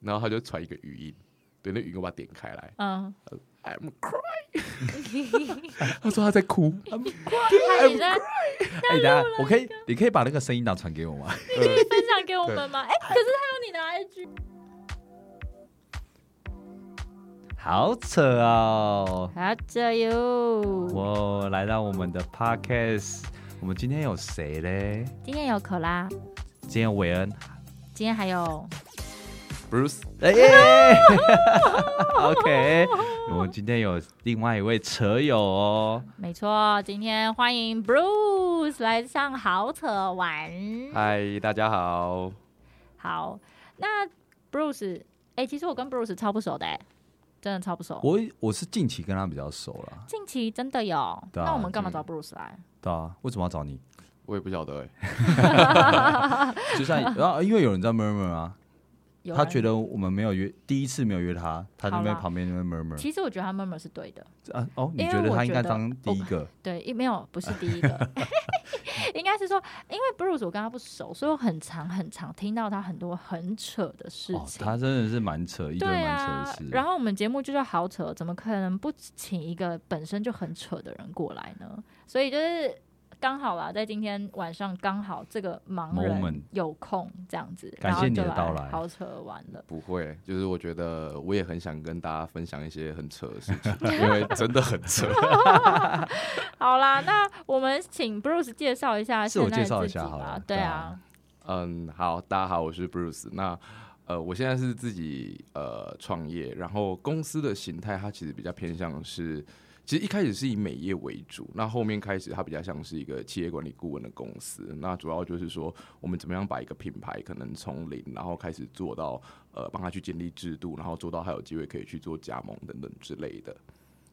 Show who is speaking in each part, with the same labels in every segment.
Speaker 1: 然后他就传一个语音，对，那语音我把它点开来。
Speaker 2: 嗯
Speaker 1: ，，I'm crying，他说他在哭，
Speaker 2: 他你在
Speaker 3: 哎，等一下我可以，你可以把那个声音档传给我吗？
Speaker 2: 你可以分享给我们吗？哎，可是他有你的 IG，
Speaker 3: 好扯哦！
Speaker 2: 好扯哟。
Speaker 3: 我来到我们的 podcast，我们今天有谁嘞？
Speaker 2: 今天有可拉，
Speaker 3: 今天有韦恩，
Speaker 2: 今天还有
Speaker 1: Bruce，
Speaker 3: 哎耶！OK，我们今天有另外一位扯友哦。
Speaker 2: 没错，今天欢迎 Bruce 来上好扯玩。
Speaker 1: 嗨，大家好，
Speaker 2: 好，那 Bruce，哎、其实我跟 Bruce 超不熟的、哎，真的超不熟。
Speaker 3: 我我是近期跟他比较熟了，
Speaker 2: 近期真的有，
Speaker 3: 啊
Speaker 2: 那我们干嘛找 Bruce 来？
Speaker 3: 对啊，为什么要找你？
Speaker 1: 我也不晓得哎，
Speaker 3: 就像然后因为有人在 murmur 啊，
Speaker 2: 有
Speaker 3: 他觉得我们没有约，第一次没有约他，他
Speaker 2: 就在
Speaker 3: 旁边那边 murmur
Speaker 2: 其实我觉得他 murmur 是对的，
Speaker 3: 啊哦，你觉得他应该当第一个？
Speaker 2: 对，一没有不是第一个，应该是说，因为 Bruce 我跟他不熟，所以我很常很常听到他很多很扯的事
Speaker 3: 哦，
Speaker 2: 情。
Speaker 3: 他真的是蛮扯，一堆
Speaker 2: 对
Speaker 3: 蛮扯
Speaker 2: 啊
Speaker 3: 的事。，
Speaker 2: 然后我们节目就是好扯，怎么可能不请一个本身就很扯的人过来呢？所以就是刚好啦，在今天晚上刚好这个盲人有空这样子，
Speaker 3: 感谢你的到来
Speaker 2: 好扯完了。
Speaker 1: 不会，就是我觉得我也很想跟大家分享一些很扯的事情，因为真的很扯。
Speaker 2: 好啦，那我们请 Bruce 介绍一下
Speaker 3: 自我
Speaker 2: 现在
Speaker 3: 介绍一
Speaker 2: 自己吧
Speaker 3: 下好了
Speaker 2: 对啊
Speaker 3: 对啊，
Speaker 1: 嗯，好，大家好，我是 Bruce。那呃，我现在是自己呃创业，然后公司的形态它其实比较偏向是，其实一开始是以美业为主，那后面开始它比较像是一个企业管理顾问的公司。那主要就是说，我们怎么样把一个品牌可能从零，然后开始做到呃帮他去建立制度，然后做到他有机会可以去做加盟等等之类的。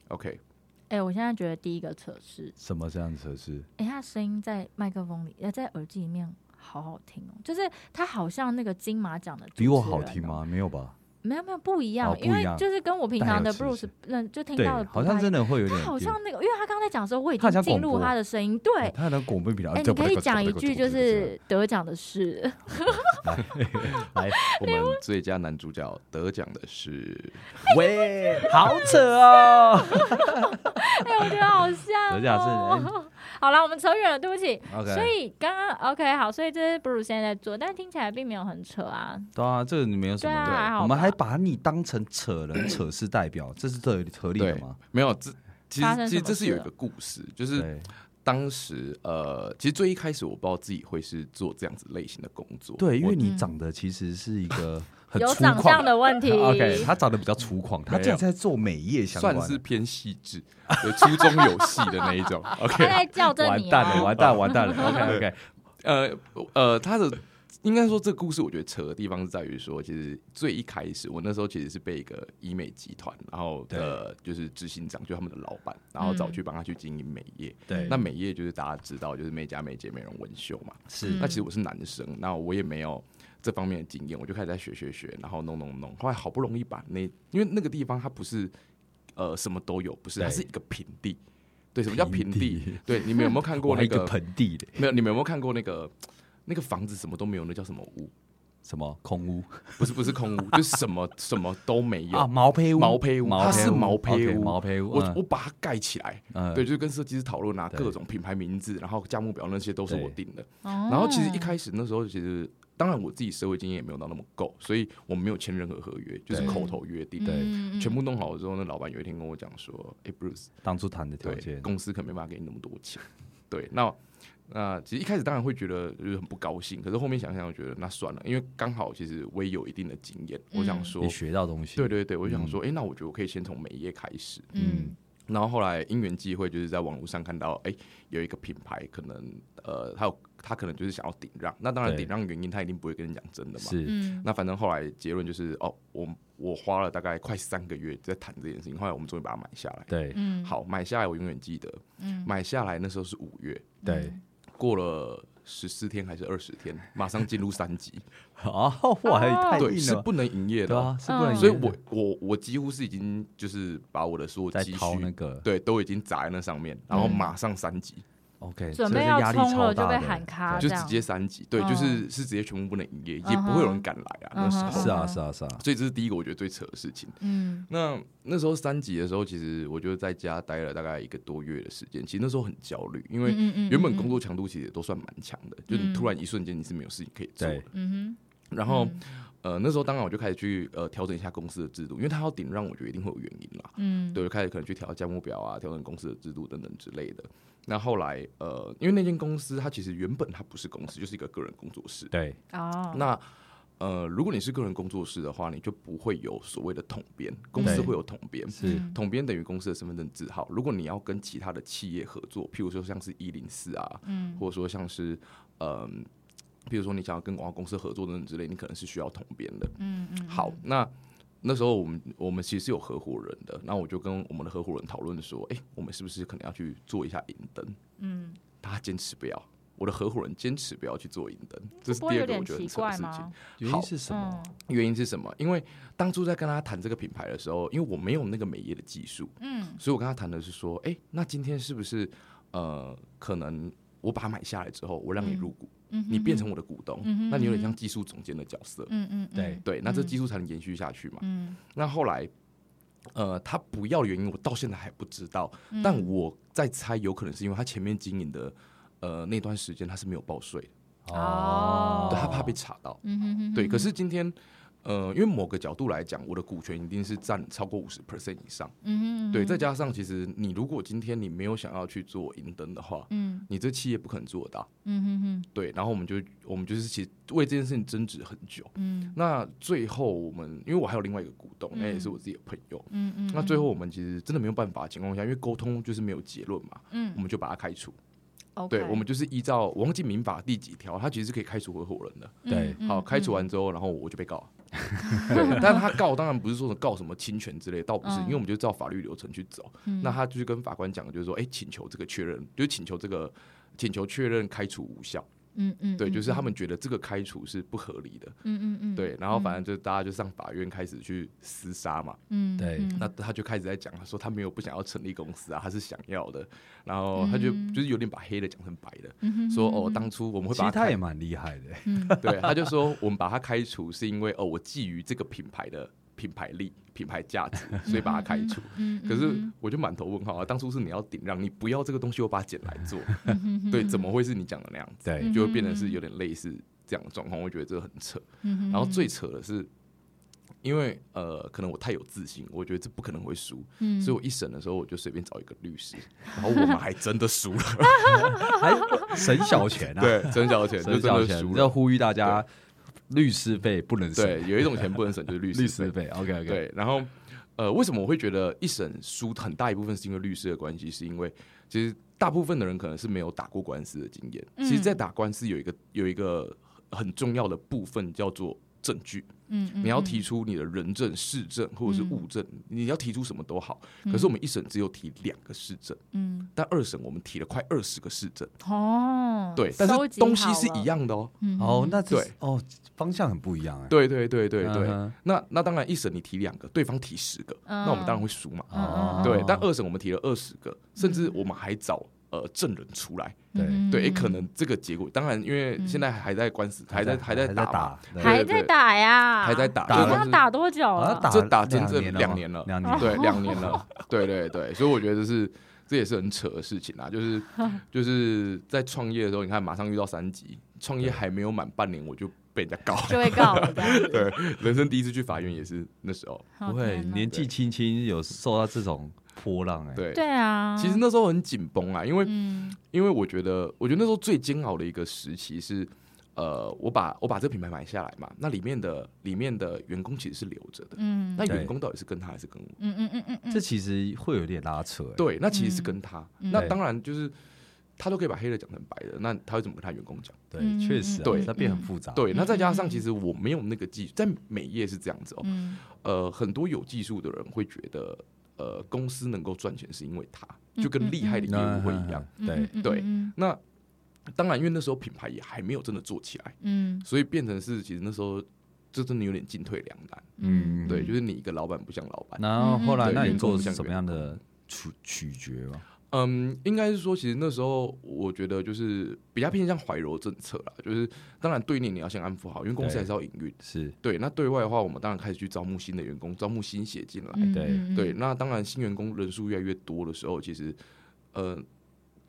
Speaker 1: OK，
Speaker 2: 哎、我现在觉得第一个测试，
Speaker 3: 什么这样子的事？
Speaker 2: 哎、他声音在麦克风里，呃，在耳机里面好好听哦，就是他好像那个金马奖的主
Speaker 3: 比我？好听吗？没有吧？
Speaker 2: 没有没有不一样，因为就是跟我平常的 Bruce 认就听到的，
Speaker 3: 好像真
Speaker 2: 的。
Speaker 3: 会有点。
Speaker 2: 他好像那个，因为他刚才讲的时候，我已
Speaker 3: 他
Speaker 2: 经进入他的声音。对，
Speaker 3: 他的广播比较。
Speaker 2: 哎、你可以讲一句，就是得奖的是，
Speaker 3: 来，
Speaker 1: 我们最佳男主角得奖的是
Speaker 3: 喂，好扯哦。
Speaker 2: 哎、我觉得好像、
Speaker 3: 得奖是
Speaker 2: 哦。好了，我们扯远了，对不起。
Speaker 3: OK，
Speaker 2: 所以刚刚 OK 好，所以这是 Bruce 现在在做，但听起来并没有很扯啊。
Speaker 3: 对啊，这个你没有什么
Speaker 2: 对啊还好，
Speaker 3: 我们还把你当成扯人、扯事代表，这是合合理的吗？
Speaker 1: 没有这。其实，其实这是有一个故事，就是当时呃，其实最一开始我不知道自己会是做这样子类型的工作。
Speaker 3: 对，因为你
Speaker 2: 嗯
Speaker 3: 长得其实是一个很
Speaker 2: 有
Speaker 3: 粗
Speaker 2: 相的问题。
Speaker 3: OK，他长得比较粗犷，他竟然在做美业相关的，
Speaker 1: 算是偏细致，对，粗中有细的那一种。
Speaker 2: 他
Speaker 1: OK，
Speaker 2: 在校正你
Speaker 3: 完蛋了，
Speaker 2: 哦。
Speaker 3: 完蛋，完蛋了。OK OK，
Speaker 1: 呃呃，他的应该说这个故事，我觉得扯的地方是在于说，其实最一开始我那时候其实是被一个医美集团，然后的就是执行长，就他们的老板，然后找去帮他去经营美业。
Speaker 3: 对，
Speaker 1: 那美业就是大家知道，就是美甲、美睫、美容、纹绣嘛。
Speaker 3: 是
Speaker 2: 嗯
Speaker 1: 那其实我是男生，那我也没有这方面的经验，我就开始在学学学，然后弄弄弄。后来好不容易把那，因为那个地方它不是呃什么都有，不是，它是一个平地。对，什么叫平
Speaker 3: 平
Speaker 1: 地
Speaker 3: 地？
Speaker 1: 对，你们有没有看过 那个？
Speaker 3: 盆地的，
Speaker 1: 没有，你们有没有看过那个那个房子什么都没有，那叫什么屋？
Speaker 3: 什么空屋
Speaker 1: 不是不是空屋，就是什么什么都没有。
Speaker 3: 啊，毛坯屋，
Speaker 1: 毛坯屋它是毛坯屋
Speaker 3: 毛坯屋。
Speaker 1: 我
Speaker 3: 嗯
Speaker 1: 我把它盖起来，
Speaker 3: 嗯
Speaker 1: 对，就是跟设计师讨论啊，各种品牌名字，然后价目表那些都是我定的。
Speaker 2: 然
Speaker 1: 然后其实一开始那时候，其实当然我自己社会经验也没有到那么够，所以我没有签任何合约，就是口头约定。
Speaker 3: 对。
Speaker 2: 嗯
Speaker 1: 全部弄好了之后，那老板有一天跟我讲说：“哎、b r u c e
Speaker 3: 当初谈的条，件，
Speaker 1: 公司可能没办法给你那么多钱。”对，那那其实一开始当然会觉得就是很不高兴，可是后面想想，我觉得那算了，因为刚好其实我也有一定的经验，我想
Speaker 2: 嗯。
Speaker 1: 说
Speaker 3: 你，学到东西，
Speaker 1: 对对对，我就想说，哎、那我觉得我可以先从美业开始。
Speaker 2: 嗯
Speaker 1: 然后后来因缘际会，就是在网络上看到，哎、有一个品牌可能呃，他有他可能就是想要顶让，那当然
Speaker 3: 对。
Speaker 1: 顶让原因他一定不会跟你讲真的嘛。
Speaker 3: 是。
Speaker 2: 嗯。
Speaker 1: 那反正后来结论就是，哦，我我花了大概快三个月在谈这件事情，后来我们终于把它买下来。
Speaker 3: 对。
Speaker 2: 嗯，
Speaker 1: 好，买下来我永远记得，
Speaker 2: 嗯。
Speaker 1: 买下来那时候是五月，
Speaker 3: 对，
Speaker 1: 过了十四天还是二十天，马上进入三级，
Speaker 3: 啊，哇，太
Speaker 1: 对，
Speaker 3: 硬了，
Speaker 1: 是不能营业的。
Speaker 3: 是不能
Speaker 1: 所以我我我几乎是已经就是把我的所有积蓄
Speaker 3: 那个。
Speaker 1: 对都已经砸在那上面，然后马上三级。
Speaker 3: OK，
Speaker 2: 准备要冲了就被
Speaker 3: 超大的
Speaker 2: 喊卡，
Speaker 1: 就直接三级，对，
Speaker 2: 嗯
Speaker 1: 就是是直接全部不能营业，也不会有人敢来啊。那时候，
Speaker 3: 是啊是啊是啊，
Speaker 1: 所以这是第一个我觉得最扯的事情。
Speaker 2: 嗯
Speaker 1: 那那时候三级的时候，其实我就在家待了大概一个多月的时间。其实那时候很焦虑，因为原本工作强度其实也都算蛮强的，就你
Speaker 2: 嗯
Speaker 1: 突然一瞬间你是没有事情可以做的。
Speaker 2: 嗯哼，
Speaker 1: 然后
Speaker 2: 嗯
Speaker 1: 呃那时候当然我就开始去呃调整一下公司的制度，因为他要顶让，我觉得一定会有原因啦。
Speaker 2: 嗯
Speaker 1: 对，就开始可能去调价目表啊，调整公司的制度等等之类的。那后来呃，因为那间公司它其实原本它不是公司，就是一个个人工作室。
Speaker 3: 对
Speaker 2: 哦，
Speaker 1: 那呃，如果你是个人工作室的话，你就不会有所谓的统编，公司
Speaker 3: 对
Speaker 1: 会有统编。
Speaker 3: 是
Speaker 2: 嗯
Speaker 1: 统编等于公司的身份证字号。如果你要跟其他的企业合作，譬如说像是一零四啊，
Speaker 2: 嗯
Speaker 1: 或者说像是呃，譬如说你想要跟广告公司合作等等之类，你可能是需要同编的。
Speaker 2: 嗯嗯，
Speaker 1: 好，那那时候我们我们其实是有合伙人的，那我就跟我们的合伙人讨论说，哎、我们是不是可能要去做一下银灯？
Speaker 2: 嗯，
Speaker 1: 他坚持不要，我的合伙人坚持不要去做银灯，这第二个我觉得很
Speaker 2: 奇
Speaker 1: 扯的事情
Speaker 2: 怪吗。？
Speaker 3: 原因是什么？
Speaker 2: 嗯
Speaker 1: 原因是什么？因为当初在跟他谈这个品牌的时候，因为我没有那个美业的技术，
Speaker 2: 嗯
Speaker 1: 所以我跟他谈的是说，哎、那今天是不是呃，可能我把它买下来之后，我让你入股，
Speaker 2: 嗯，
Speaker 1: 你变成我的股东，
Speaker 2: 嗯
Speaker 1: 那你有点像技术总监的角色，
Speaker 2: 嗯嗯嗯。
Speaker 3: 对。
Speaker 1: 对，那这
Speaker 2: 嗯。
Speaker 1: 技术才能延续下去嘛。
Speaker 2: 嗯。
Speaker 1: 那后来，呃，他不要的原因我到现在还不知道，
Speaker 2: 嗯。
Speaker 1: 但我在猜，有可能是因为他前面经营的呃那段时间他是没有报税的，
Speaker 2: 哦。
Speaker 1: 对他怕被查到，
Speaker 2: 嗯哼哼
Speaker 1: 对。可是今天。呃，因为某个角度来讲，我的股权一定是占超过五十 percent 以上，
Speaker 2: 嗯哼
Speaker 1: 对，再加上其实你如果今天你没有想要去做银灯的话，
Speaker 2: 嗯
Speaker 1: 你这企业不可能做得到，
Speaker 2: 嗯哼哼
Speaker 1: 对。然后我们就我们就是其实为这件事情争执很久，
Speaker 2: 嗯
Speaker 1: 那最后我们因为我还有另外一个股东，那、也是
Speaker 2: 嗯
Speaker 1: 我自己的朋友，
Speaker 2: 嗯嗯，
Speaker 1: 那最后我们其实真的没有办法的情况下，因为沟通就是没有结论嘛，嗯我
Speaker 2: 嗯
Speaker 1: 们就把他开除。对，我们就是依照我忘记民法第几条，他其实是可以开除合伙人的。
Speaker 3: 对
Speaker 2: 嗯
Speaker 1: 好，开除完之后，然后我就被告 但他告当然不是说告什么侵权之类，倒不是，
Speaker 2: 嗯
Speaker 1: 因为我们就照法律流程去走。
Speaker 2: 嗯
Speaker 1: 那他就是跟法官讲，就是说，哎，请求这个确认，就是请求这个请求确认开除无效。
Speaker 2: 嗯嗯，
Speaker 1: 对，
Speaker 2: 嗯
Speaker 1: 就是他们觉得这个开除是不合理的。
Speaker 2: 嗯嗯嗯，
Speaker 1: 对，然后反正就大家就上法院开始去厮杀嘛。
Speaker 2: 嗯
Speaker 3: 对
Speaker 2: 嗯
Speaker 1: 那他就开始在讲，他说他没有不想要成立公司啊，他是想要的。然后他就
Speaker 2: 嗯
Speaker 1: 就是有点把黑的讲成白的，说哦，
Speaker 2: 哼
Speaker 1: 当初我们会把他开
Speaker 3: 实他也蛮厉害的，
Speaker 2: 嗯
Speaker 1: 对，他就说我们把他开除是因为哦，我觊觎这个品牌的品牌力、品牌价值，所以把它开除。
Speaker 2: 嗯，
Speaker 1: 可是我就满头问号啊，当初是你要顶让，你不要这个东西，我把它捡来做，
Speaker 2: 嗯
Speaker 1: 对，怎么会是你讲的那样子？
Speaker 3: 对。
Speaker 1: 就会变成是有点类似这样的状况，我觉得这个很扯。
Speaker 2: 嗯
Speaker 1: 然后最扯的是，因为呃，可能我太有自信，我觉得这不可能会输，
Speaker 2: 嗯。
Speaker 1: 所以我一审的时候我就随便找一个律师，然后我们还真的输了，
Speaker 3: 还省小钱啊，
Speaker 1: 对，省小钱
Speaker 3: 省小钱，
Speaker 1: 的输了。
Speaker 3: 要呼吁大家律师费不能省，
Speaker 1: 对，有一种钱不能省，就是律师费。
Speaker 3: 律师费，OK OK，
Speaker 1: 对，然后呃，为什么我会觉得一审输很大一部分是因为律师的关系？是因为其实大部分的人可能是没有打过官司的经验。
Speaker 2: 嗯
Speaker 1: 其实，在打官司有一个有一个很重要的部分叫做证据，
Speaker 2: 嗯
Speaker 1: 你要提出你的人证、事证或者是物证，你要提出什么都好。可是我们一审只有提两个事证，
Speaker 2: 嗯
Speaker 1: 但二审我们提了快二十个事证。
Speaker 2: 哦，
Speaker 1: 对，但是东西是一样的哦。
Speaker 2: 嗯
Speaker 3: 哦，那
Speaker 1: 对
Speaker 3: 哦方向很不一样哎，
Speaker 1: 对对对对对。那那当然，一审你提两个，对方提十个，那我们当然会输嘛。
Speaker 3: 哦，
Speaker 1: 对，但二审我们提了二十个，甚至我们还找呃证人出来。
Speaker 3: 对
Speaker 1: 对，可能这个结果，当然因为现在还在官司，还在还在打
Speaker 2: 还在打呀，
Speaker 1: 还在打，
Speaker 3: 打
Speaker 2: 要打多久了？
Speaker 3: 打
Speaker 1: 这打整整
Speaker 3: 两年了
Speaker 1: 两年对两年了，对对对，所以我觉得是这也是很扯的事情啊，就是 就是在创业的时候，你看马上遇到三级，创业还没有满半年我就被人家告，
Speaker 2: 就被告了。
Speaker 1: 对，人生第一次去法院也是那时候，
Speaker 3: 不会年纪轻轻有受到这种波浪哎，
Speaker 1: 对。
Speaker 2: 对啊，
Speaker 1: 其实那时候很紧绷啊，因为
Speaker 2: 嗯。
Speaker 1: 因为我觉得，我觉得那时候最煎熬的一个时期是，呃，我把我把这个品牌买下来嘛，那里面的里面的员工其实是留着的，
Speaker 2: 嗯。
Speaker 1: 那员工到底是跟他还是跟我？
Speaker 2: 嗯嗯嗯嗯嗯，
Speaker 3: 这其实会有点拉扯哎，
Speaker 1: 对，那其实是
Speaker 2: 嗯
Speaker 1: 跟他，
Speaker 2: 嗯。
Speaker 1: 那当然就是他都可以把黑的讲成白的，那他会怎么跟他员工讲？
Speaker 3: 对，
Speaker 2: 嗯
Speaker 3: 确实啊，
Speaker 1: 对。
Speaker 3: 那变很复杂，
Speaker 1: 对，那再加上
Speaker 2: 嗯
Speaker 1: 其实我没有那个技术，在美业是这样子哦，
Speaker 2: 嗯。
Speaker 1: 呃，很多有技术的人会觉得，呃，公司能够赚钱是因为他，
Speaker 2: 嗯
Speaker 1: 就跟厉害的业务会一样。
Speaker 3: 对，
Speaker 2: 嗯嗯
Speaker 1: 对
Speaker 2: 嗯
Speaker 1: 那当然，因为那时候品牌也还没有真的做起来，
Speaker 2: 嗯
Speaker 1: 所以变成是其实那时候这真的有点进退两难。
Speaker 3: 嗯
Speaker 1: 对，就是你一个老板不像老板。
Speaker 3: 然后后来
Speaker 2: 嗯
Speaker 3: 那你做
Speaker 1: 像
Speaker 3: 什么样的取取决吗？
Speaker 1: 嗯，应该是说，其实那时候我觉得就是比较偏向怀柔政策啦，就是当然对内你要先安抚好，因为公司
Speaker 3: 对
Speaker 1: 还是要营运。
Speaker 3: 是
Speaker 1: 对，那对外的话，我们当然开始去招募新的员工，招募新血进来。
Speaker 2: 嗯
Speaker 3: 对
Speaker 1: 对，那当然新员工人数越来越多的时候，其实呃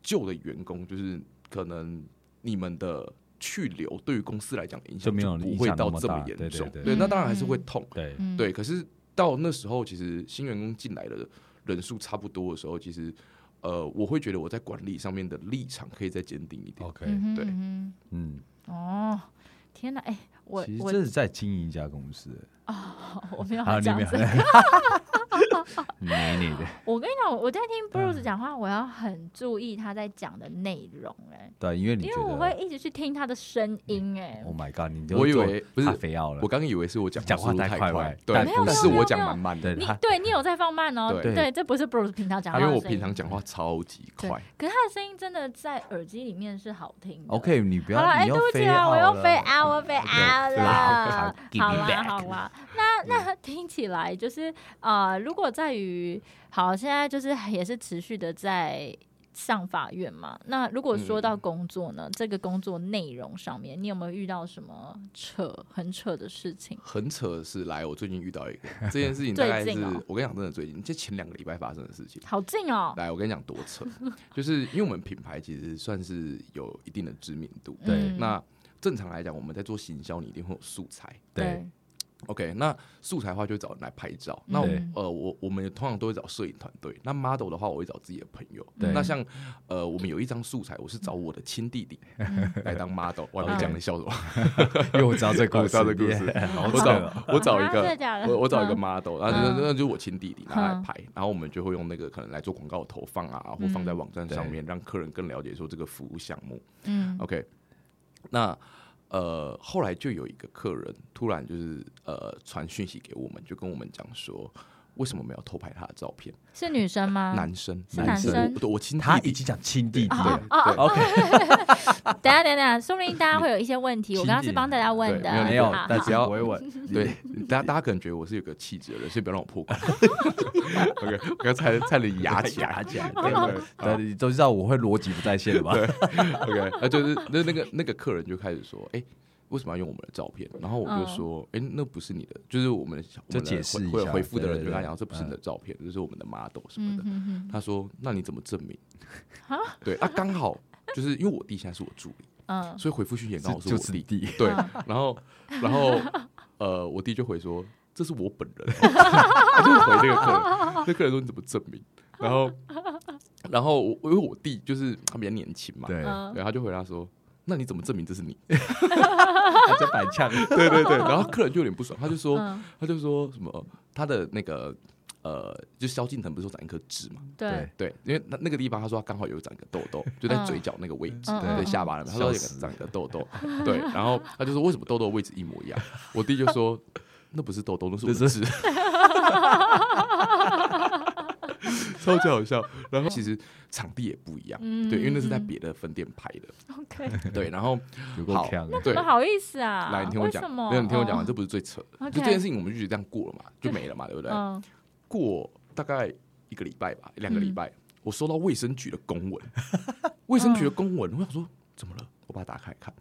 Speaker 1: 旧的员工就是可能你们的去留对于公司来讲影响
Speaker 3: 就
Speaker 1: 不会到这
Speaker 3: 么
Speaker 1: 严重。
Speaker 3: 对对
Speaker 1: 那当然还是会
Speaker 2: 嗯
Speaker 1: 痛。
Speaker 3: 对
Speaker 2: 嗯
Speaker 1: 对，可是到那时候，其实新员工进来的人数差不多的时候，其实呃，我会觉得我在管理上面的立场可以再坚定一点。
Speaker 3: ，OK，
Speaker 1: 对。
Speaker 2: 嗯哦，天哪，哎，我我
Speaker 3: 其实这是在经营一家公司，
Speaker 2: 我没有
Speaker 3: 好，你没有。
Speaker 2: 要讲这个。
Speaker 3: 没你的，
Speaker 2: 我跟你讲，我在听 Bruce 讲话，我要很注意他在讲的内容，哎，
Speaker 3: 对，因为你
Speaker 2: 因为我会一直去听他的声音，哎
Speaker 3: ，，Oh my God，你就
Speaker 1: 我以为不是
Speaker 3: 咖啡药了，
Speaker 1: 我刚刚以为是我讲
Speaker 3: 讲话太快
Speaker 1: 太快
Speaker 3: 了，
Speaker 1: 对，
Speaker 3: 但没有
Speaker 1: 是我讲蛮慢的，
Speaker 3: 对
Speaker 2: 你对你有在放慢哦，
Speaker 1: 对。
Speaker 2: 对，这不是 Bruce 平常讲话
Speaker 1: 因为我平常讲话超级快。
Speaker 2: 可是他的声音真的在耳机里面是好听的。
Speaker 3: OK，你不
Speaker 2: 好了，
Speaker 3: 要，
Speaker 2: 哎，对不起啊，我又
Speaker 3: 了。
Speaker 2: 飞啊，我飞 啊
Speaker 3: 对
Speaker 2: 了。好啦好啦，那那听起来就是呃，如果在于好，现在就是也是持续的在上法院嘛。那如果说到
Speaker 1: 嗯
Speaker 2: 工作呢，这个工作内容上面，你有没有遇到什么扯很扯的事情？
Speaker 1: 很扯的是，来，我最近遇到一个这件事情，大概是
Speaker 2: 最近哦
Speaker 1: 我跟你讲，真的最近，就前两个礼拜发生的事情。
Speaker 2: 好近哦，
Speaker 1: 来，我跟你讲多扯，就是因为我们品牌其实算是有一定的知名度。
Speaker 3: 对
Speaker 2: 嗯
Speaker 1: 那正常来讲，我们在做行销，你一定会有素材。
Speaker 3: 对
Speaker 1: OK，那素材的话就找人来拍照。那我呃，我我们通常都会找摄影团队。那 model 的话，我会找自己的朋友。那像呃，我们有一张素材，我是找我的亲弟弟
Speaker 2: 嗯。
Speaker 1: 来当 model。我还没讲你笑什么？
Speaker 3: 因为我知道这个故事，
Speaker 1: 我知道这故事我找我找一个我我找一个
Speaker 2: 嗯。
Speaker 1: model，然后就
Speaker 2: 嗯。
Speaker 1: 那就是我亲弟弟拿来
Speaker 2: 嗯。
Speaker 1: 拍，然后我们就会用那个可能来做广告投放啊，或放在网站上面，让客人更了解说这个服务项目。
Speaker 2: 嗯。
Speaker 1: OK，那呃后来就有一个客人突然就是呃传讯息给我们，就跟我们讲说，为什么没有偷拍他的照片？
Speaker 2: 是女生吗？
Speaker 1: 男生，
Speaker 2: 是男生。
Speaker 1: 我我亲弟弟。
Speaker 3: 他已经讲亲弟弟
Speaker 2: 啊
Speaker 3: 了，OK，
Speaker 2: 等一下等下，说不定大家会有一些问题。我刚刚是帮大家问的，
Speaker 1: 对
Speaker 3: 没有
Speaker 2: 好，
Speaker 3: 但
Speaker 2: 好。
Speaker 3: 是不会问，
Speaker 1: 对，大家大家可能觉得我是有个气质的人，所以不要让我破功。OK，我刚才差点牙起来，
Speaker 3: 牙起来，
Speaker 1: 对对
Speaker 3: 对，你都知道我会逻辑不在线的吧
Speaker 1: ？OK，那就是那那个那个客人就开始说，哎、为什么要用我们的照片？然后我就
Speaker 2: 嗯
Speaker 1: 说，哎、那不是你的，就是我们我
Speaker 3: 就
Speaker 1: 们的
Speaker 3: 解释一下
Speaker 1: 会会回复的人跟他讲，这不是你的照片，这是我们的 model 什么的。
Speaker 2: 嗯哼哼，
Speaker 1: 他说，那你怎么证明
Speaker 2: 啊？
Speaker 1: 对啊，刚好就是因为我弟现在是我助理，
Speaker 2: 嗯，
Speaker 1: 所以回复讯息也刚好是
Speaker 3: 就
Speaker 1: 我弟。对
Speaker 2: 嗯，
Speaker 1: 然后然后呃，我弟就回说，这是我本人，他就回这个客人，那客人说你怎么证明？然后然后我因为我弟就是他比较年轻嘛，
Speaker 3: 对，
Speaker 2: 嗯
Speaker 1: 对，他就回答说。那你怎么证明这是你？
Speaker 3: 他就反呛，
Speaker 1: 对对对，然后客人就有点不爽，他就说，
Speaker 2: 嗯，
Speaker 1: 他就说什么他的那个呃，就萧敬腾不是说长一颗痣嘛？
Speaker 2: 对，
Speaker 1: 对，因为那那个地方他说他刚好有长一个痘痘，就在嘴角那个位置，
Speaker 2: 嗯
Speaker 1: 对
Speaker 2: 嗯
Speaker 1: 下巴那边，他说有长一个痘痘，对，然后他就说为什么痘痘的位置一模一样？我弟就说那不是痘痘，那是我的
Speaker 3: 那
Speaker 1: 痣。超级好笑，然后其实场地也不一样，
Speaker 2: 嗯
Speaker 1: 对，因为那是在
Speaker 2: 嗯
Speaker 1: 别的分店拍的
Speaker 2: ，OK，
Speaker 1: 对，然后好
Speaker 3: 呛的，
Speaker 1: 对
Speaker 2: 不，好意思啊，
Speaker 1: 来，你听我讲？没有，你听我讲完，
Speaker 2: 嗯
Speaker 1: 这不是最扯的，就这件事情我们就觉得这样过了嘛，就没了嘛，对不对？
Speaker 2: 嗯，
Speaker 1: 过大概一个礼拜吧，两个礼
Speaker 2: 嗯。
Speaker 1: 拜，我收到卫生局的公文，卫生局的公文，我想说怎么了？我把它打开看，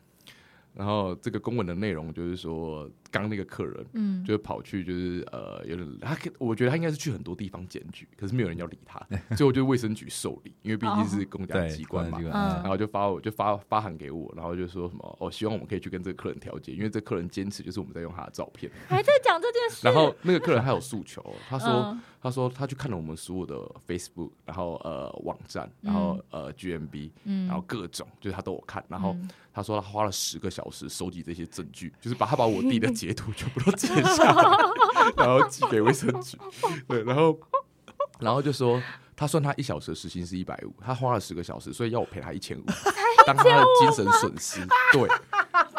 Speaker 1: 然后这个公文的内容就是说，刚那个客人
Speaker 2: 嗯，
Speaker 1: 就是跑去，就是呃，有点他可，我觉得他应该是去很多地方检举，可是没有人要理他，最后就卫生局受理，因为毕竟是公家，机关嘛。然后就发我就发发函给我，然后就说什么哦，希望我们可以去跟这个客人调解，因为这客人坚持就是我们在用他的照片。
Speaker 2: 还在讲这件事，
Speaker 1: 然后那个客人还有诉求，他说、
Speaker 2: 嗯。
Speaker 1: 他说他去看了我们所有的 Facebook，然后呃网站，然后呃 GMB，、
Speaker 2: 嗯。
Speaker 1: 然后各种就是他都有看，然后
Speaker 2: 嗯。
Speaker 1: 他说他花了十个小时收集这些证据，就是把他把我弟的截图全部都截下来，然后寄给卫生局，对，然后然后就说他算他一小时的时薪是一百五，他花了十个小时，所以要我赔他一千五，当他的精神损失，对